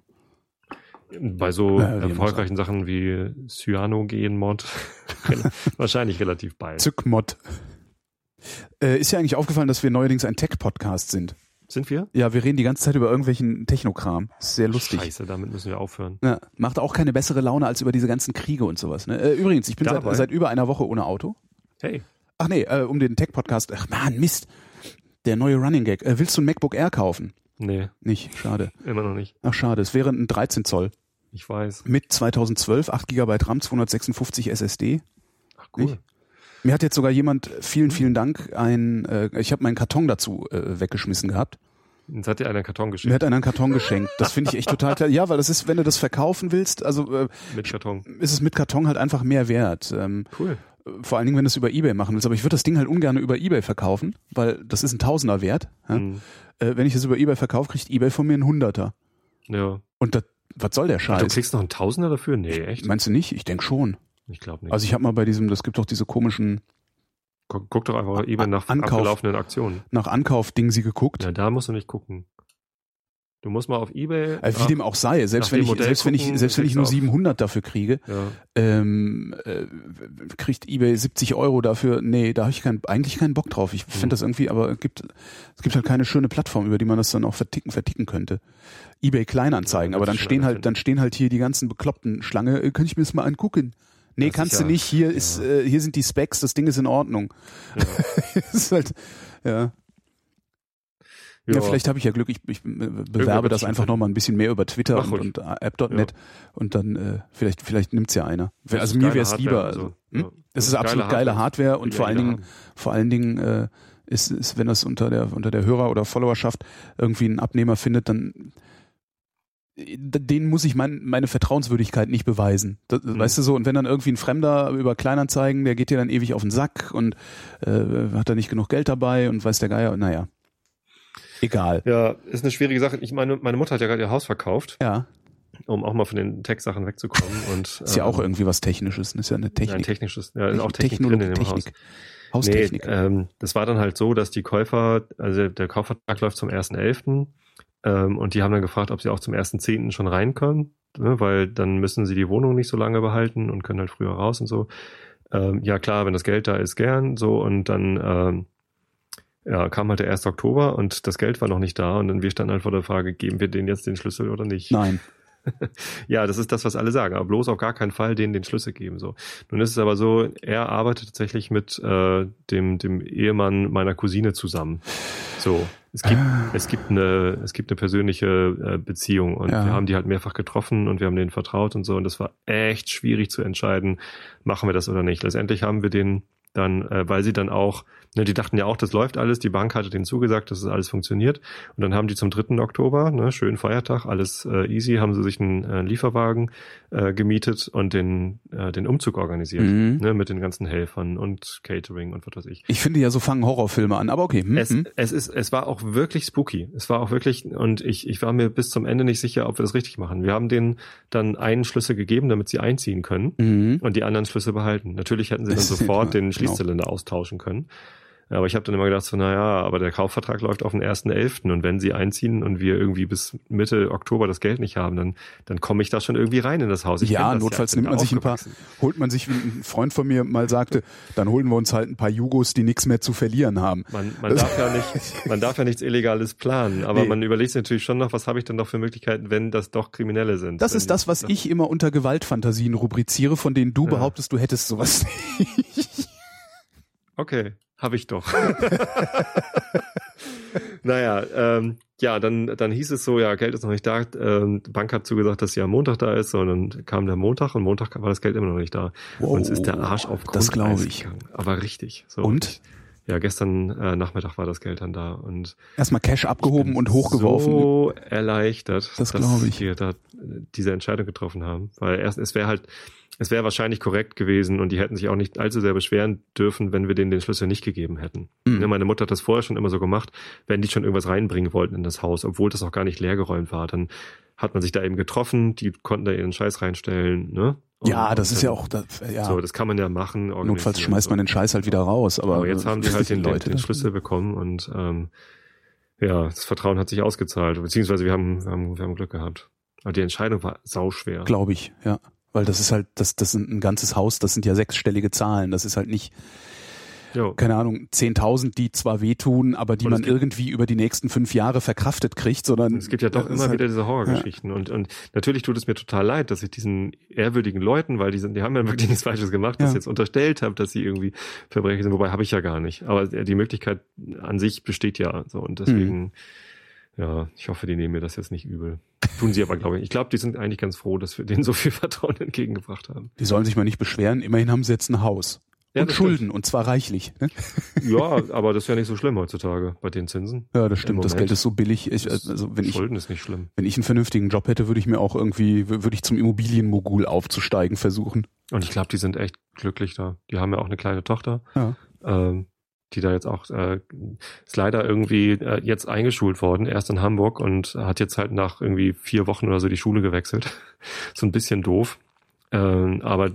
Bei so Ja, erfolgreichen Sachen wie Cyanogen-Mod [laughs] [laughs] wahrscheinlich relativ bald. Zückmod. Äh, ist ja eigentlich aufgefallen, dass wir neuerdings ein Tech-Podcast sind. Sind wir? Ja, wir reden die ganze Zeit über irgendwelchen Technokram. Ist sehr lustig. Scheiße, damit müssen wir aufhören. Ja, macht auch keine bessere Laune als über diese ganzen Kriege und sowas. Ne? Äh, übrigens, ich bin seit, seit über einer Woche ohne Auto. Hey, Ach nee, äh, um den Tech-Podcast. Ach man, Mist. Der neue Running Gag. Äh, willst du ein MacBook Air kaufen? Nee, Nicht, schade. immer noch nicht. Ach, schade. Es wäre ein 13 Zoll Ich weiß. mit 2012, 8 GB RAM, 256 SSD. Ach cool. Nicht? Mir hat jetzt sogar jemand, vielen, vielen Dank, ein, äh, ich habe meinen Karton dazu äh, weggeschmissen gehabt. Jetzt hat dir einer einen Karton Mir geschickt hat einer einen Karton geschenkt. Das finde ich echt total klar. Ja, weil das ist, wenn du das verkaufen willst, also äh, mit Karton. ist es mit Karton halt einfach mehr wert. Ähm, Cool. vor allen Dingen, wenn du es über Ebay machen willst. Aber ich würde das Ding halt ungern über Ebay verkaufen, weil das ist ein Tausender wert. Ja? Mhm. Äh, wenn ich es über Ebay verkaufe, kriegt Ebay von mir einen Hunderter. Ja. Und das, was soll der Ach, Scheiß? du kriegst noch einen Tausender dafür? Nee, echt? Meinst du nicht? Ich denke schon. Ich glaube nicht. Also ich habe mal bei diesem, das gibt doch diese komischen guck, guck doch einfach eben nach Ankauf. abgelaufenen Aktionen. nach Ankauf-Ding sie geguckt. Ja, da musst du nicht gucken. Du musst mal auf Ebay. Äh, wie nach- dem auch sei, selbst wenn ich, Modell selbst wenn ich, gucken, selbst wenn ich nur kriegst du 700 dafür kriege, ja. ähm, äh, kriegt eBay 70 Euro dafür. Nee, da habe ich kein, eigentlich keinen Bock drauf. Ich Hm. finde das irgendwie, aber es gibt, es gibt halt keine schöne Plattform, über die man das dann auch verticken, verticken könnte. eBay Kleinanzeigen, Ja, aber dann stehen halt, dann stehen halt hier die ganzen bekloppten Schlange. Äh, kann ich mir das mal angucken? Nee, kannst du ja- nicht. Hier ist, äh, hier sind die Specs. Das Ding ist in Ordnung. Ja. [laughs] ist halt, ja. Ja, vielleicht habe ich ja Glück, ich, ich bewerbe das einfach finden. noch mal ein bisschen mehr über Twitter Mach und, und äh, app.net und dann äh, vielleicht vielleicht nimmt's ja einer. Das Also mir wäre es Hardware lieber. und Also, so. hm? Ja. Es ist absolut geile Hardware und Die vor allen Dingen haben. vor allen Dingen äh, ist, ist wenn das unter der unter der Hörer oder Followerschaft irgendwie einen Abnehmer findet, dann den muss ich mein, meine Vertrauenswürdigkeit nicht beweisen. Das, Mhm. Weißt du so, und wenn dann irgendwie ein Fremder über Kleinanzeigen, der geht dir dann ewig auf den Sack und äh, hat da nicht genug Geld dabei und weiß der Geier, naja. Egal. Ja, ist eine schwierige Sache. Ich meine, meine Mutter hat ja gerade ihr Haus verkauft, Ja, um auch mal von den Tech-Sachen wegzukommen. Und, [laughs] ist ja auch ähm, irgendwie was Technisches, ist ja eine Ein Technik. technisches, ja, ist auch Technik drin in dem Haus. Technik. Haustechnik. Nee, ähm, das war dann halt so, dass die Käufer, also der Kaufvertrag läuft zum 1.11. Ähm, und die haben dann gefragt, ob sie auch zum 1.10. schon rein können, ne, weil dann müssen sie die Wohnung nicht so lange behalten und können halt früher raus und so. Ähm, ja klar, wenn das Geld da ist, gern so und dann ähm, ja, kam halt der 1. Oktober und das Geld war noch nicht da und dann wir standen halt vor der Frage, geben wir denen jetzt den Schlüssel oder nicht? Nein. [laughs] Ja, das ist das, was alle sagen, aber bloß auf gar keinen Fall denen den Schlüssel geben. So. Nun ist es aber so, er arbeitet tatsächlich mit äh, dem, dem Ehemann meiner Cousine zusammen. So. Es gibt, Ah. es gibt eine, es gibt eine persönliche äh, Beziehung und Ja. wir haben die halt mehrfach getroffen und wir haben denen vertraut und so und das war echt schwierig zu entscheiden, machen wir das oder nicht. Letztendlich haben wir den dann, äh, weil sie dann auch, ne, die dachten ja auch, das läuft alles, die Bank hatte denen zugesagt, dass es alles funktioniert und dann haben die zum 3. Oktober, ne, schönen Feiertag, alles äh, easy, haben sie sich einen äh, Lieferwagen äh, gemietet und den, äh, den Umzug organisiert, Mhm. ne, mit den ganzen Helfern und Catering und was weiß ich. Ich finde ja, so fangen Horrorfilme an, aber okay. Hm, Es, hm. es ist, es war auch wirklich spooky. Es war auch wirklich, und ich, ich war mir bis zum Ende nicht sicher, ob wir das richtig machen. Wir haben denen dann einen Schlüssel gegeben, damit sie einziehen können Mhm. und die anderen Schlüssel behalten. Natürlich hätten sie dann Das sofort den genau. Schließzylinder austauschen können. Aber ich habe dann immer gedacht, so, naja, aber der Kaufvertrag läuft auf den 1.11. und wenn sie einziehen und wir irgendwie bis Mitte Oktober das Geld nicht haben, dann, dann komme ich da schon irgendwie rein in das Haus. Ich Ja, notfalls bin nimmt man sich ein paar, holt man sich, wie ein Freund von mir mal sagte, dann holen wir uns halt ein paar Jugos, die nichts mehr zu verlieren haben. Man, man, darf ja nicht, [laughs] man darf ja nichts Illegales planen, aber Nee. man überlegt sich natürlich schon noch, was habe ich denn noch für Möglichkeiten, wenn das doch Kriminelle sind. Das ist das, was ich immer unter Gewaltfantasien rubriziere, von denen du Ja. behauptest, du hättest sowas. [laughs] Okay, habe ich doch. [laughs] naja, ähm, ja, dann, dann hieß es so, ja, Geld ist noch nicht da. Ähm, die Bank hat zugesagt, dass sie am Montag da ist. Und dann kam der Montag und Montag war das Geld immer noch nicht da. Wow, Uns ist der Arsch auf das glaube ich. gegangen. Aber richtig. So. Und? Ja, gestern äh, Nachmittag war das Geld dann da. Und Erstmal Cash abgehoben und hochgeworfen. So erleichtert, Das dass ich. wir da diese Entscheidung getroffen haben. Weil erst, es wäre halt, es wäre wahrscheinlich korrekt gewesen und die hätten sich auch nicht allzu sehr beschweren dürfen, wenn wir denen den Schlüssel nicht gegeben hätten. Mhm. Ne, meine Mutter hat das vorher schon immer so gemacht, wenn die schon irgendwas reinbringen wollten in das Haus, obwohl das auch gar nicht leergeräumt war, dann hat man sich da eben getroffen, die konnten da ihren Scheiß reinstellen, ne? Und- Ja, das ist ja dann- auch, das, ja. So, das kann man ja machen. Notfalls schmeißt man den Scheiß halt wieder raus. Aber, Aber jetzt haben die halt den, den, den das- Schlüssel bekommen und ähm, ja, das Vertrauen hat sich ausgezahlt. Beziehungsweise wir haben, wir haben, wir haben Glück gehabt. Aber die Entscheidung war sauschwer. Glaube ich, ja. Weil das ist halt, das, das sind ein ganzes Haus, das sind ja sechsstellige Zahlen. Das ist halt nicht, Jo. keine Ahnung, 10.000, die zwar wehtun, aber die Und man irgendwie über die nächsten fünf Jahre verkraftet kriegt, sondern Es gibt ja doch das immer halt, wieder diese Horrorgeschichten und, und natürlich tut es mir total leid, dass ich diesen ehrwürdigen Leuten, weil die sind, die haben ja wirklich nichts Falsches gemacht, Ja. ich jetzt unterstellt habe, dass sie irgendwie Verbrecher sind, wobei habe ich ja gar nicht. Aber die Möglichkeit an sich besteht ja so und deswegen, Ja, ich hoffe, die nehmen mir das jetzt nicht übel. Tun sie aber, glaube ich. Ich glaube, die sind eigentlich ganz froh, dass wir denen so viel Vertrauen [laughs] entgegengebracht haben. Die sollen sich mal nicht beschweren. Immerhin haben sie jetzt ein Haus. Ja, und Schulden, stimmt. und zwar reichlich. Ne? [laughs] Ja, aber das wäre nicht so schlimm heutzutage bei den Zinsen. Ja, das Im stimmt. Das. Geld ist so billig. Ich, also wenn ich, Schulden ist nicht schlimm. wenn ich einen vernünftigen Job hätte, würde ich mir auch irgendwie, würde ich zum Immobilienmogul aufzusteigen versuchen. Und ich glaube, die sind echt glücklich da. Die haben ja auch eine kleine Tochter, Ja. ähm, die da jetzt auch äh, ist leider irgendwie äh, jetzt eingeschult worden, erst in Hamburg und hat jetzt halt nach irgendwie vier Wochen oder so die Schule gewechselt. [laughs] so ein bisschen doof. Ähm, aber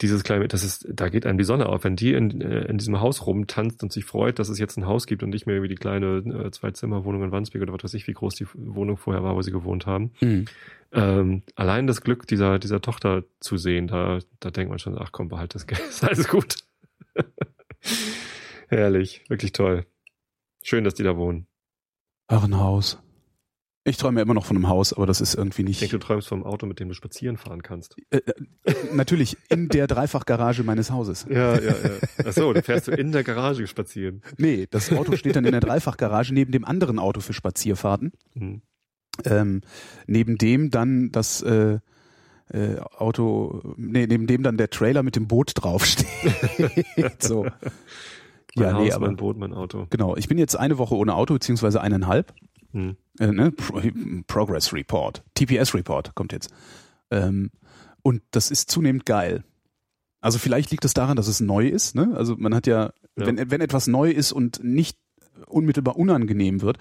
dieses kleine, das ist, da geht einem die Sonne auf. Wenn die in, äh, in diesem Haus rumtanzt und sich freut, dass es jetzt ein Haus gibt und nicht mehr wie die kleine äh, Zwei-Zimmer-Wohnung in Wandsbek oder was weiß ich, wie groß die Wohnung vorher war, wo sie gewohnt haben. Hm. Ähm, allein das Glück dieser, dieser Tochter zu sehen, da, da denkt man schon, ach komm, behalt das Geld, ist alles gut. [laughs] Herrlich, wirklich toll. Schön, dass die da wohnen. Ach, ein Haus. Ich träume ja immer noch von einem Haus, aber das ist irgendwie Ich nicht. denke, du träumst vom Auto, mit dem du spazieren fahren kannst. Äh, äh, natürlich in der Dreifachgarage meines Hauses. Ja, ja, ja. Ach so, dann fährst du in der Garage spazieren. Nee, das Auto steht dann in der Dreifachgarage neben dem anderen Auto für Spazierfahrten. Hm. Ähm, neben dem dann das äh, äh, Auto, nee, neben dem dann der Trailer mit dem Boot draufsteht. [laughs] so. Mein Ja, Haus, nee, aber mein Boot, mein Auto. genau. Ich bin jetzt eine Woche ohne Auto, beziehungsweise eineinhalb. Hm. Äh, ne? Pro Progress Report, TPS Report kommt jetzt. Ähm, und das ist zunehmend geil. Also vielleicht liegt es daran, dass es neu ist. Ne? Also man hat ja, Ja. Wenn, wenn etwas neu ist und nicht unmittelbar unangenehm wird,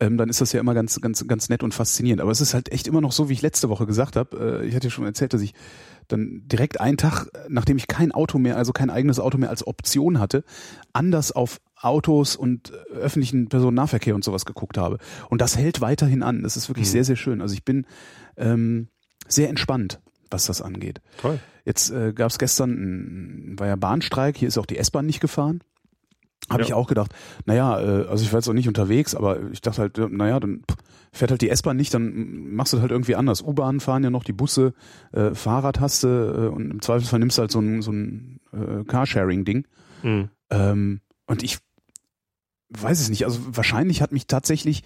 ähm, dann ist das ja immer ganz, ganz, ganz nett und faszinierend. Aber es ist halt echt immer noch so, wie ich letzte Woche gesagt habe. Äh, ich hatte ja schon erzählt, dass ich dann direkt einen Tag, nachdem ich kein Auto mehr, also kein eigenes Auto mehr als Option hatte, anders auf Autos und äh, öffentlichen Personennahverkehr und sowas geguckt habe. Und das hält weiterhin an. Das ist wirklich Mhm. sehr, sehr schön. Also ich bin ähm, sehr entspannt, was das angeht. Toll. Jetzt äh, gab es gestern, ein, war ja Bahnstreik, hier ist auch die S-Bahn nicht gefahren. Habe Ja. ich auch gedacht, naja, äh, also ich war jetzt auch nicht unterwegs, aber ich dachte halt, ja, naja, dann fährt halt die S-Bahn nicht, dann machst du halt irgendwie anders. U-Bahn fahren ja noch, die Busse, äh, Fahrrad hast du äh, und im Zweifelsfall nimmst du halt so ein, so ein äh, Carsharing-Ding. Hm. Ähm, und ich weiß es nicht, also wahrscheinlich hat mich tatsächlich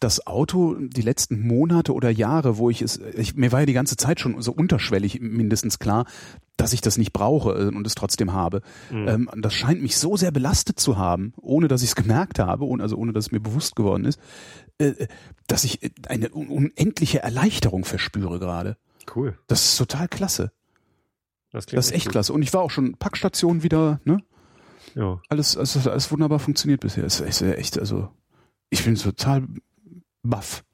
das Auto die letzten Monate oder Jahre, wo ich es, ich, mir war ja die ganze Zeit schon so unterschwellig mindestens klar, dass ich das nicht brauche äh, und es trotzdem habe. Mhm. Ähm, das scheint mich so sehr belastet zu haben, ohne dass ich es gemerkt habe, ohne, also ohne dass es mir bewusst geworden ist, äh, dass ich äh, eine un unendliche Erleichterung verspüre gerade. Cool. Das ist total klasse. Das, Das ist echt gut. klasse. Und ich war auch schon Packstation wieder, ne? Ja. alles, alles, alles wunderbar funktioniert bisher. Es ist echt, echt, also ich bin total baff.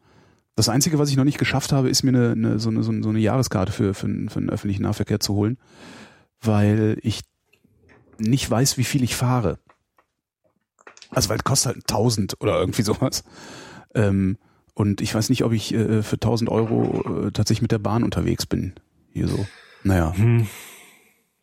Das Einzige, was ich noch nicht geschafft habe, ist mir eine, eine, so, eine, so eine Jahreskarte für, für, einen- für den öffentlichen Nahverkehr zu holen, weil ich nicht weiß, wie viel ich fahre. Also weil es kostet halt 1000 oder irgendwie sowas. Ähm, und ich weiß nicht, ob ich äh, für 1000 Euro äh, tatsächlich mit der Bahn unterwegs bin. Hier so. Naja. Hm.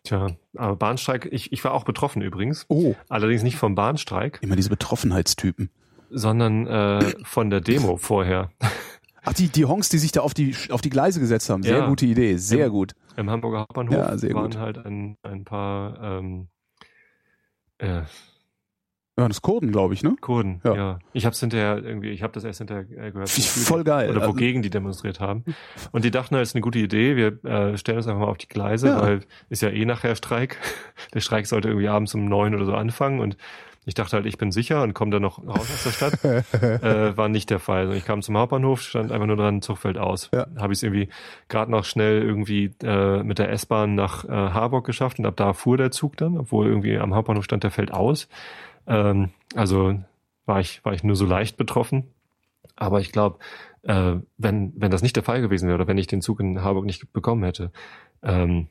Tja, aber Bahnstreik, ich, ich war auch betroffen übrigens. Oh, Allerdings nicht vom Bahnstreik, immer diese Betroffenheitstypen. sondern äh, von der Demo vorher. [laughs] Ach, die, die Honks, die sich da auf die, auf die Gleise gesetzt haben. Sehr Ja. gute Idee, sehr Ja. gut. Im Hamburger Hauptbahnhof Ja, sehr waren gut. halt ein, ein paar ähm, äh, Ja, das Kurden, glaube ich, ne? Kurden. Ja. Ja. Ich habe es hinterher irgendwie, ich habe das erst hinterher gehört. Wofür die- voll geil. Oder Also- wogegen die demonstriert haben. Und die dachten, das ist eine gute Idee. Wir äh, stellen uns einfach mal auf die Gleise, Ja. weil ist ja eh nachher Streik. [laughs] Der Streik sollte irgendwie abends um neun oder so anfangen und ich dachte halt, ich bin sicher und komme dann noch raus aus der Stadt. [laughs] äh, war nicht der Fall. Und ich kam zum Hauptbahnhof, stand einfach nur dran, Zug fällt aus. Ja. Habe ich es irgendwie gerade noch schnell irgendwie äh, mit der S-Bahn nach äh, Harburg geschafft und ab da fuhr der Zug dann, obwohl irgendwie am Hauptbahnhof stand, der fällt aus. Ähm, also war ich, war ich nur so leicht betroffen. Aber ich glaube, äh, wenn, wenn das nicht der Fall gewesen wäre oder wenn ich den Zug in Harburg nicht bekommen hätte, ähm,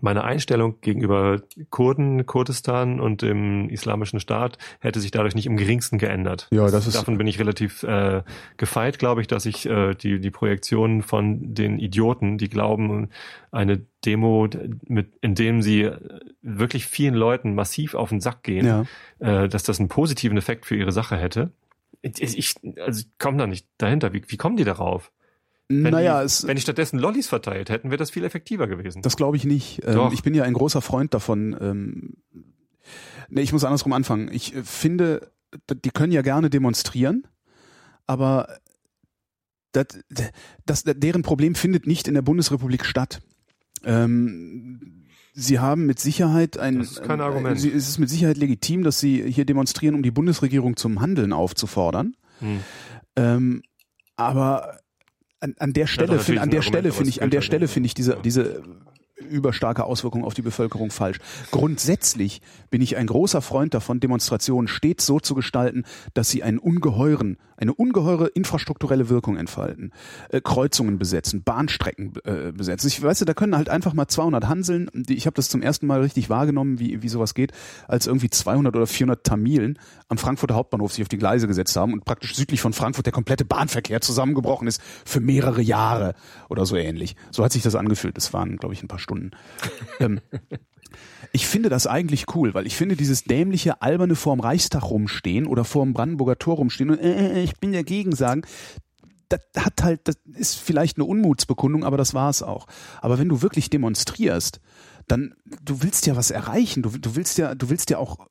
meine Einstellung gegenüber Kurden, Kurdistan und dem islamischen Staat hätte sich dadurch nicht im geringsten geändert. Ja, das ist- Davon bin ich relativ äh, gefeit, glaube ich, dass ich äh, die, die Projektionen von den Idioten, die glauben, eine Demo, mit, in dem sie wirklich vielen Leuten massiv auf den Sack gehen, Ja. äh, dass das einen positiven Effekt für ihre Sache hätte. Ich, ich also ich komme da nicht dahinter. Wie, wie kommen die darauf? Wenn Naja, die, es, wenn die stattdessen Lollis verteilt hätten, wäre das viel effektiver gewesen. das glaube ich nicht. Ähm, Doch. ich bin ja ein großer Freund davon. Ähm, nee, ich muss andersrum anfangen. Ich äh, finde, die können ja gerne demonstrieren, aber das, das, deren Problem findet nicht in der Bundesrepublik statt. Ähm, Sie haben mit Sicherheit ein. Das ist kein Argument. Sie, es ist mit Sicherheit legitim, dass Sie hier demonstrieren, um die Bundesregierung zum Handeln aufzufordern. Hm. Ähm, aber an, an der Stelle, natürlich find, an der Stelle finde ich, an gilt der halt Stelle finde ich diese, diese überstarke Auswirkung auf die Bevölkerung falsch. Grundsätzlich bin ich ein großer Freund davon, Demonstrationen stets so zu gestalten, dass sie einen ungeheuren, eine ungeheure infrastrukturelle Wirkung entfalten. Äh, Kreuzungen besetzen, Bahnstrecken äh, besetzen. Ich weiß, da können halt einfach mal 200 Hanseln, die, ich habe das zum ersten Mal richtig wahrgenommen, wie, wie sowas geht, als irgendwie 200 oder 400 Tamilen am Frankfurter Hauptbahnhof sich auf die Gleise gesetzt haben und praktisch südlich von Frankfurt der komplette Bahnverkehr zusammengebrochen ist für mehrere Jahre oder so ähnlich. So hat sich das angefühlt. Das waren, glaube ich, ein paar Stunden. Ähm, ich finde das eigentlich cool, weil ich finde dieses dämliche, alberne vorm Reichstag rumstehen oder vorm Brandenburger Tor rumstehen und äh, äh, ich bin dagegen sagen, das hat halt, das ist vielleicht eine Unmutsbekundung, aber das war's auch. Aber wenn du wirklich demonstrierst, dann, du willst ja was erreichen, du, du willst ja, du willst ja auch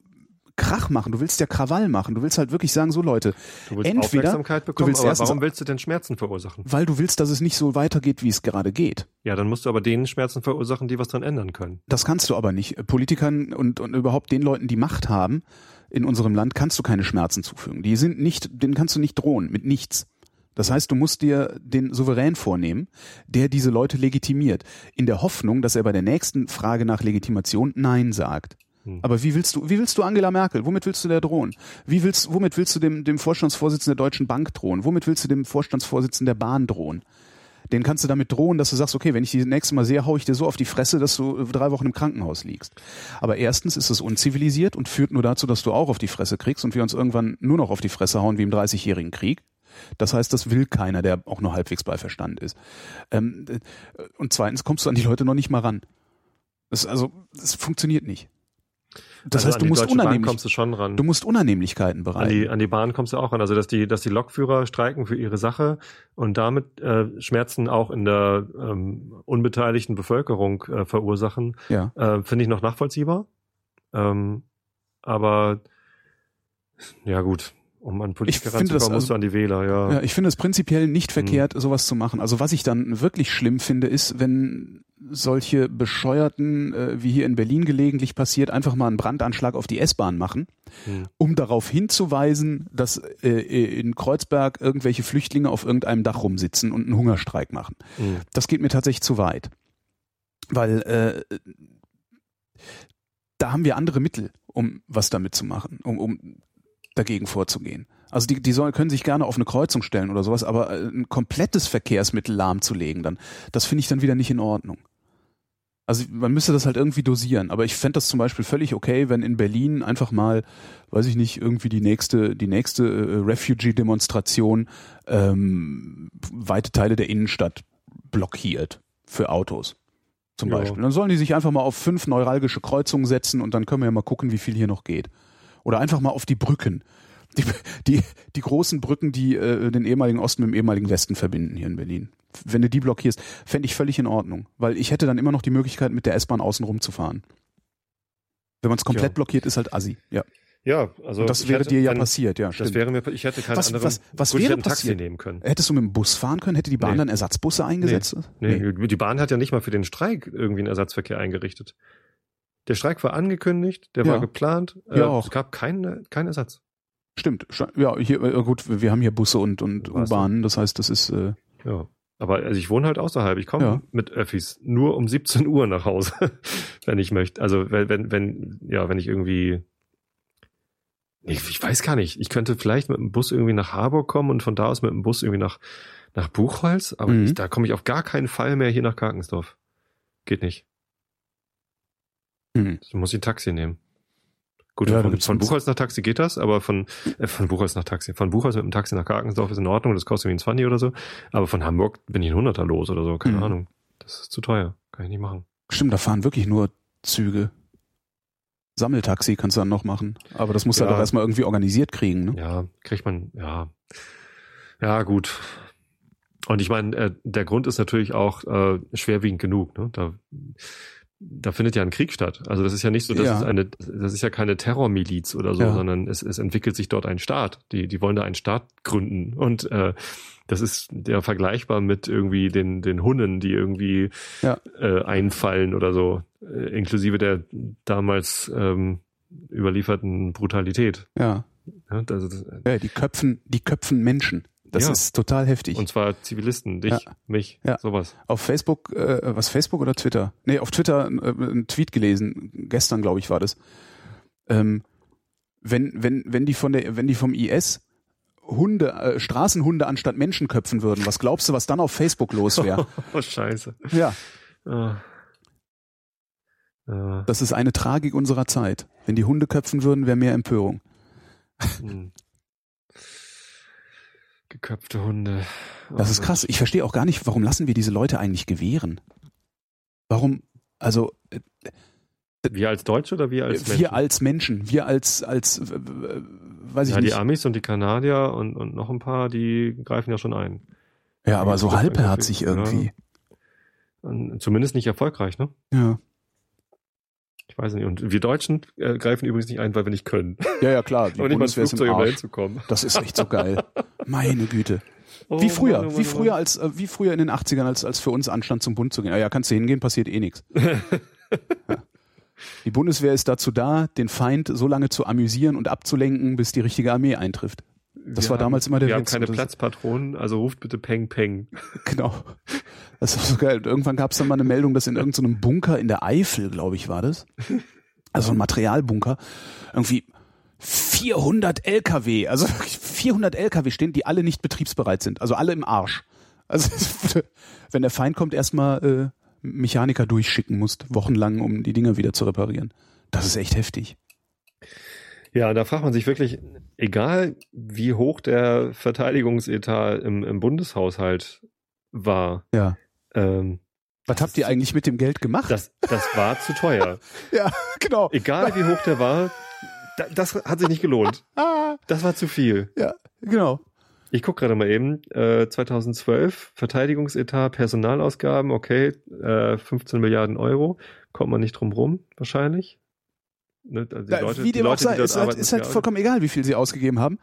Krach machen, du willst ja Krawall machen, du willst halt wirklich sagen, so Leute, Du willst entweder Aufmerksamkeit du bekommen, willst aber erstens, warum willst du denn Schmerzen verursachen? weil du willst, dass es nicht so weitergeht, wie es gerade geht. Ja, dann musst du aber denen Schmerzen verursachen, die was dran ändern können. Das kannst du aber nicht. Politikern und, und überhaupt den Leuten, die Macht haben in unserem Land, kannst du keine Schmerzen zufügen. Die sind nicht, denen kannst du nicht drohen mit nichts. Das heißt, du musst dir den Souverän vornehmen, der diese Leute legitimiert, in der Hoffnung, dass er bei der nächsten Frage nach Legitimation Nein sagt. Hm. Aber wie willst du, wie willst du Angela Merkel? Womit willst du der drohen? Wie willst, womit willst du dem, dem Vorstandsvorsitzenden der Deutschen Bank drohen? Womit willst du dem Vorstandsvorsitzenden der Bahn drohen? Den kannst du damit drohen, dass du sagst, okay, wenn ich die nächste Mal sehe, hau ich dir so auf die Fresse, dass du drei Wochen im Krankenhaus liegst. Aber erstens ist es unzivilisiert und führt nur dazu, dass du auch auf die Fresse kriegst und wir uns irgendwann nur noch auf die Fresse hauen wie im 30-jährigen Krieg. Das heißt, das will keiner, der auch nur halbwegs bei Verstand ist. Ähm, äh, und zweitens kommst du an die Leute noch nicht mal ran. Das, also, das funktioniert nicht. Das also heißt, an du musst, du du musst Unannehmlichkeiten an bereiten. die, an die Bahn kommst du auch ran. Also dass die, dass die Lokführer streiken für ihre Sache und damit äh, Schmerzen auch in der ähm, unbeteiligten Bevölkerung äh, verursachen, ja. äh, finde ich noch nachvollziehbar. Ähm, aber ja gut, um an Politiker Ich finde das ranzukommen, musst also- du an die Wähler, ja. Ja, ich finde es prinzipiell Mhm. nicht verkehrt, sowas zu machen. Also was ich dann wirklich schlimm finde, ist, wenn solche bescheuerten, äh, wie hier in Berlin gelegentlich passiert, einfach mal einen Brandanschlag auf die S-Bahn machen, Hm. um darauf hinzuweisen, dass äh, in Kreuzberg irgendwelche Flüchtlinge auf irgendeinem Dach rumsitzen und einen Hungerstreik machen. Hm. Das geht mir tatsächlich zu weit. Weil äh, da haben wir andere Mittel, um was damit zu machen, um, um dagegen vorzugehen. Also die, die sollen, können sich gerne auf eine Kreuzung stellen oder sowas, aber äh, ein komplettes Verkehrsmittel lahmzulegen, dann, das finde ich dann wieder nicht in Ordnung. Also man müsste das halt irgendwie dosieren. Aber ich fände das zum Beispiel völlig okay, wenn in Berlin einfach mal, weiß ich nicht, irgendwie die nächste, die nächste äh, Refugee-Demonstration ähm, weite Teile der Innenstadt blockiert für Autos. Zum Ja. Beispiel. Dann sollen die sich einfach mal auf fünf neuralgische Kreuzungen setzen und dann können wir ja mal gucken, wie viel hier noch geht. Oder einfach mal auf die Brücken. Die, die, die großen Brücken, die äh, den ehemaligen Osten mit dem ehemaligen Westen verbinden hier in Berlin. Wenn du die blockierst, fände ich völlig in Ordnung. Weil ich hätte dann immer noch die Möglichkeit, mit der S-Bahn außen rumzufahren. Wenn man es komplett Ja. blockiert, ist halt assi. Ja. Ja, also Und das ich wäre hätte- dir ja wenn- passiert, ja. Das Stimmt. wäre mir, ich hätte keine Was- anderen. was- was gut, ich wäre ein Taxi passiert? nehmen können. Hättest du mit dem Bus fahren können? Hätte die Bahn Nee. dann Ersatzbusse eingesetzt? Nee, die Bahn hat ja nicht mal für den Streik irgendwie einen Ersatzverkehr eingerichtet. Der Streik war angekündigt, der Ja. war geplant. Ja, äh, auch. Es gab keinen keinen Ersatz. Stimmt. Ja, hier, äh, gut, wir haben hier Busse und, und. U-Bahnen, das heißt, das ist, äh, Ja. Aber also ich wohne halt außerhalb. Ich komme Ja. mit Öffis nur um 17 Uhr nach Hause, [laughs] wenn ich möchte. Also wenn, wenn, wenn, ja, wenn ich irgendwie. Ich, ich weiß gar nicht. Ich könnte vielleicht mit dem Bus irgendwie nach Harburg kommen und von da aus mit dem Bus irgendwie nach, nach Buchholz, aber Mhm. ich, da komme ich auf gar keinen Fall mehr hier nach Karkensdorf. Geht nicht. Hm. Da muss ich ein Taxi nehmen. Gut, Ja, von, von Buchholz nach Taxi geht das, aber von, äh, von Buchholz nach Taxi, von Buchholz mit dem Taxi nach Karkensdorf ist in Ordnung, das kostet wie ein 20 oder so. Aber von Hamburg bin ich ein Hunderter los oder so, keine Mhm. Ahnung. Das ist zu teuer. Kann ich nicht machen. Stimmt, da fahren wirklich nur Züge. Sammeltaxi kannst du dann noch machen. Aber das musst du Ja. auch erstmal irgendwie organisiert kriegen, ne? Ja, kriegt man, ja. Ja, gut. Und ich meine, äh, der Grund ist natürlich auch äh, schwerwiegend genug. Ne? Da, da findet ja ein Krieg statt. Also das ist ja nicht so, dass Ja. es eine, das ist ja keine Terrormiliz oder so, Ja. sondern es, es entwickelt sich dort ein Staat. Die, die wollen da einen Staat gründen. Und äh, das ist ja vergleichbar mit irgendwie den, den Hunnen, die irgendwie Ja. äh, einfallen oder so, äh, inklusive der damals ähm, überlieferten Brutalität. Ja. Ja, das, ja, die köpfen, die köpfen Menschen. Das Ja. ist total heftig. und zwar Zivilisten, dich, Ja. mich, Ja. sowas. auf Facebook, äh, was Facebook oder Twitter? Nee, auf Twitter äh, einen Tweet gelesen, gestern glaube ich war das. Ähm, wenn, wenn, wenn die von der, wenn die vom IS Hunde, äh, Straßenhunde anstatt Menschen köpfen würden, was glaubst du, was dann auf Facebook los wäre? [laughs] Oh, scheiße. ja. Ah. das ist eine Tragik unserer Zeit. Wenn die Hunde köpfen würden, wäre mehr Empörung. Hm. Geköpfte Hunde. Das Oh ist Gott. krass. Ich verstehe auch gar nicht, warum lassen wir diese Leute eigentlich gewähren? Warum, also äh, Wir als Deutsche oder wir als wir Menschen? als Menschen, wir als, als, äh, äh, weiß ich ja, die nicht. Amis und die Kanadier und, und noch ein paar, die greifen ja schon ein. Ja, aber so halbherzig irgendwie. Und zumindest nicht erfolgreich, ne? Ja. Ich weiß nicht. Und wir Deutschen äh, greifen übrigens nicht ein, weil wir nicht können. Ja, ja, klar. [laughs] Die Aber nicht mal ins Bundeswehr ist im Flugzeug, um hinzukommen. Das ist echt so geil. Meine Güte. [laughs] Oh, Wie früher, Mann, oh Mann, wie oh früher als, äh, wie früher in den 80ern, als, als für uns anstand, zum Bund zu gehen. Ah ja, kannst du hingehen, passiert eh nichts. [laughs] Ja. Die Bundeswehr ist dazu da, den Feind so lange zu amüsieren und abzulenken, bis die richtige Armee eintrifft. Das Wir war damals immer der Wir haben Witz. keine Und das- Platzpatronen, also ruft bitte Peng Peng. [laughs] Genau. Das ist so geil. Irgendwann gab es dann mal eine Meldung, dass in irgendeinem Bunker in der Eifel, glaube ich, war das. Also ein Materialbunker. Irgendwie 400 LKW, also wirklich 400 LKW stehen, die alle nicht betriebsbereit sind. Also alle im Arsch. Also [laughs] wenn der Feind kommt, erstmal äh, Mechaniker durchschicken musst, wochenlang, um die Dinger wieder zu reparieren. Das ist echt heftig. Ja, da fragt man sich wirklich, egal wie hoch der Verteidigungsetat im, im Bundeshaushalt war, Ja. ähm, Was habt ihr eigentlich mit dem Geld gemacht? das, das war zu teuer. [laughs] ja, genau. Egal wie hoch der war, da, das hat sich nicht gelohnt. Ah, [laughs] Das war zu viel. ja, genau. Ich gucke gerade mal eben, äh, 2012, Verteidigungsetat, Personalausgaben, okay, äh, 15 Milliarden Euro, kommt man nicht drum rum, wahrscheinlich. Ne, also die Ja, Leute, wie dem auch sei, ist halt, ist halt vollkommen egal, wie viel sie ausgegeben haben.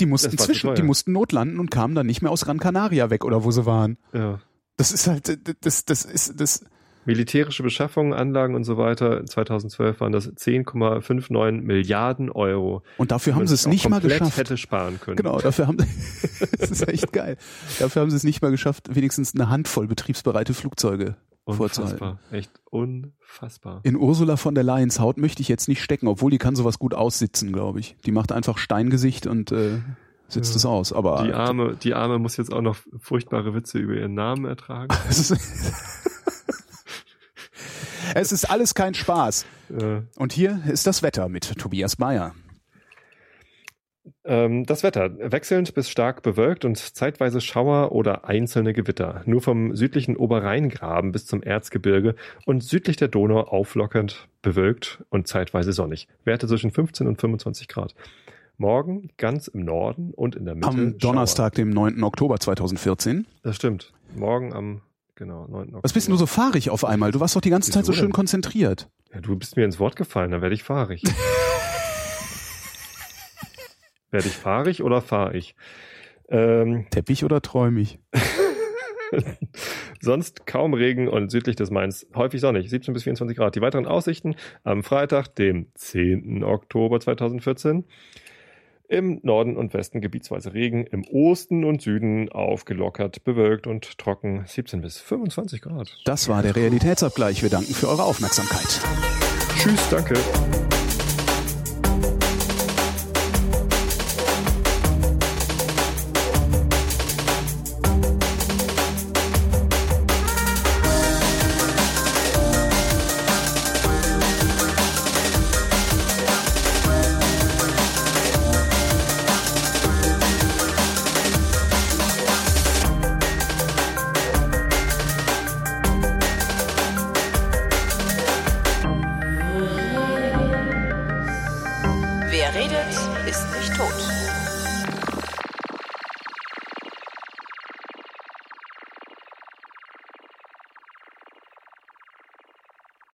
Die mussten zwischen, die mussten notlanden und kamen dann nicht mehr aus Gran Canaria weg oder wo sie waren. ja. Das ist halt, das, das ist, das, Militärische Beschaffungen, Anlagen und so weiter, 2012 waren das 10,59 Milliarden Euro. und dafür haben sie es nicht mal geschafft. hätte sparen können. Genau, dafür haben, [laughs] das ist echt geil. Dafür haben sie es nicht mal geschafft, wenigstens eine Handvoll betriebsbereite Flugzeuge vorzuhalten. Unfassbar. Echt unfassbar. In Ursula von der Leyens Haut möchte ich jetzt nicht stecken, obwohl die kann sowas gut aussitzen, glaube ich. Die macht einfach Steingesicht und äh, sitzt Ja. es aus. Aber Die arme, die arme muss jetzt auch noch furchtbare Witze über ihren Namen ertragen. [laughs] es ist, [laughs] es ist alles kein Spaß. Äh, Und hier ist das Wetter mit Tobias Bayer. Ähm, das Wetter. Wechselnd bis stark bewölkt und zeitweise Schauer oder einzelne Gewitter. Nur vom südlichen Oberrheingraben bis zum Erzgebirge und südlich der Donau auflockernd bewölkt und zeitweise sonnig. Werte zwischen 15 und 25 Grad. Morgen ganz im Norden und in der Mitte. Am Donnerstag, dem 9. Oktober 2014. Schauer. Das stimmt. Morgen am, genau, 9. Oktober. Was bist denn du so fahrig auf einmal? Du warst doch die ganze Zeit so Wieso schön denn? konzentriert. Ja, du bist mir ins Wort gefallen, dann werde ich fahrig. [laughs] werde ich fahrig oder fahre ich? Ähm, Teppich oder träumig? [laughs] Sonst kaum Regen und südlich des Mains häufig sonnig, 17 bis 24 Grad. Die weiteren Aussichten am Freitag, dem 10. Oktober 2014. Im Norden und Westen gebietsweise Regen, im Osten und Süden aufgelockert, bewölkt und trocken, 17 bis 25 Grad. Das war der Realitätsabgleich. Wir danken für eure Aufmerksamkeit. Tschüss, danke.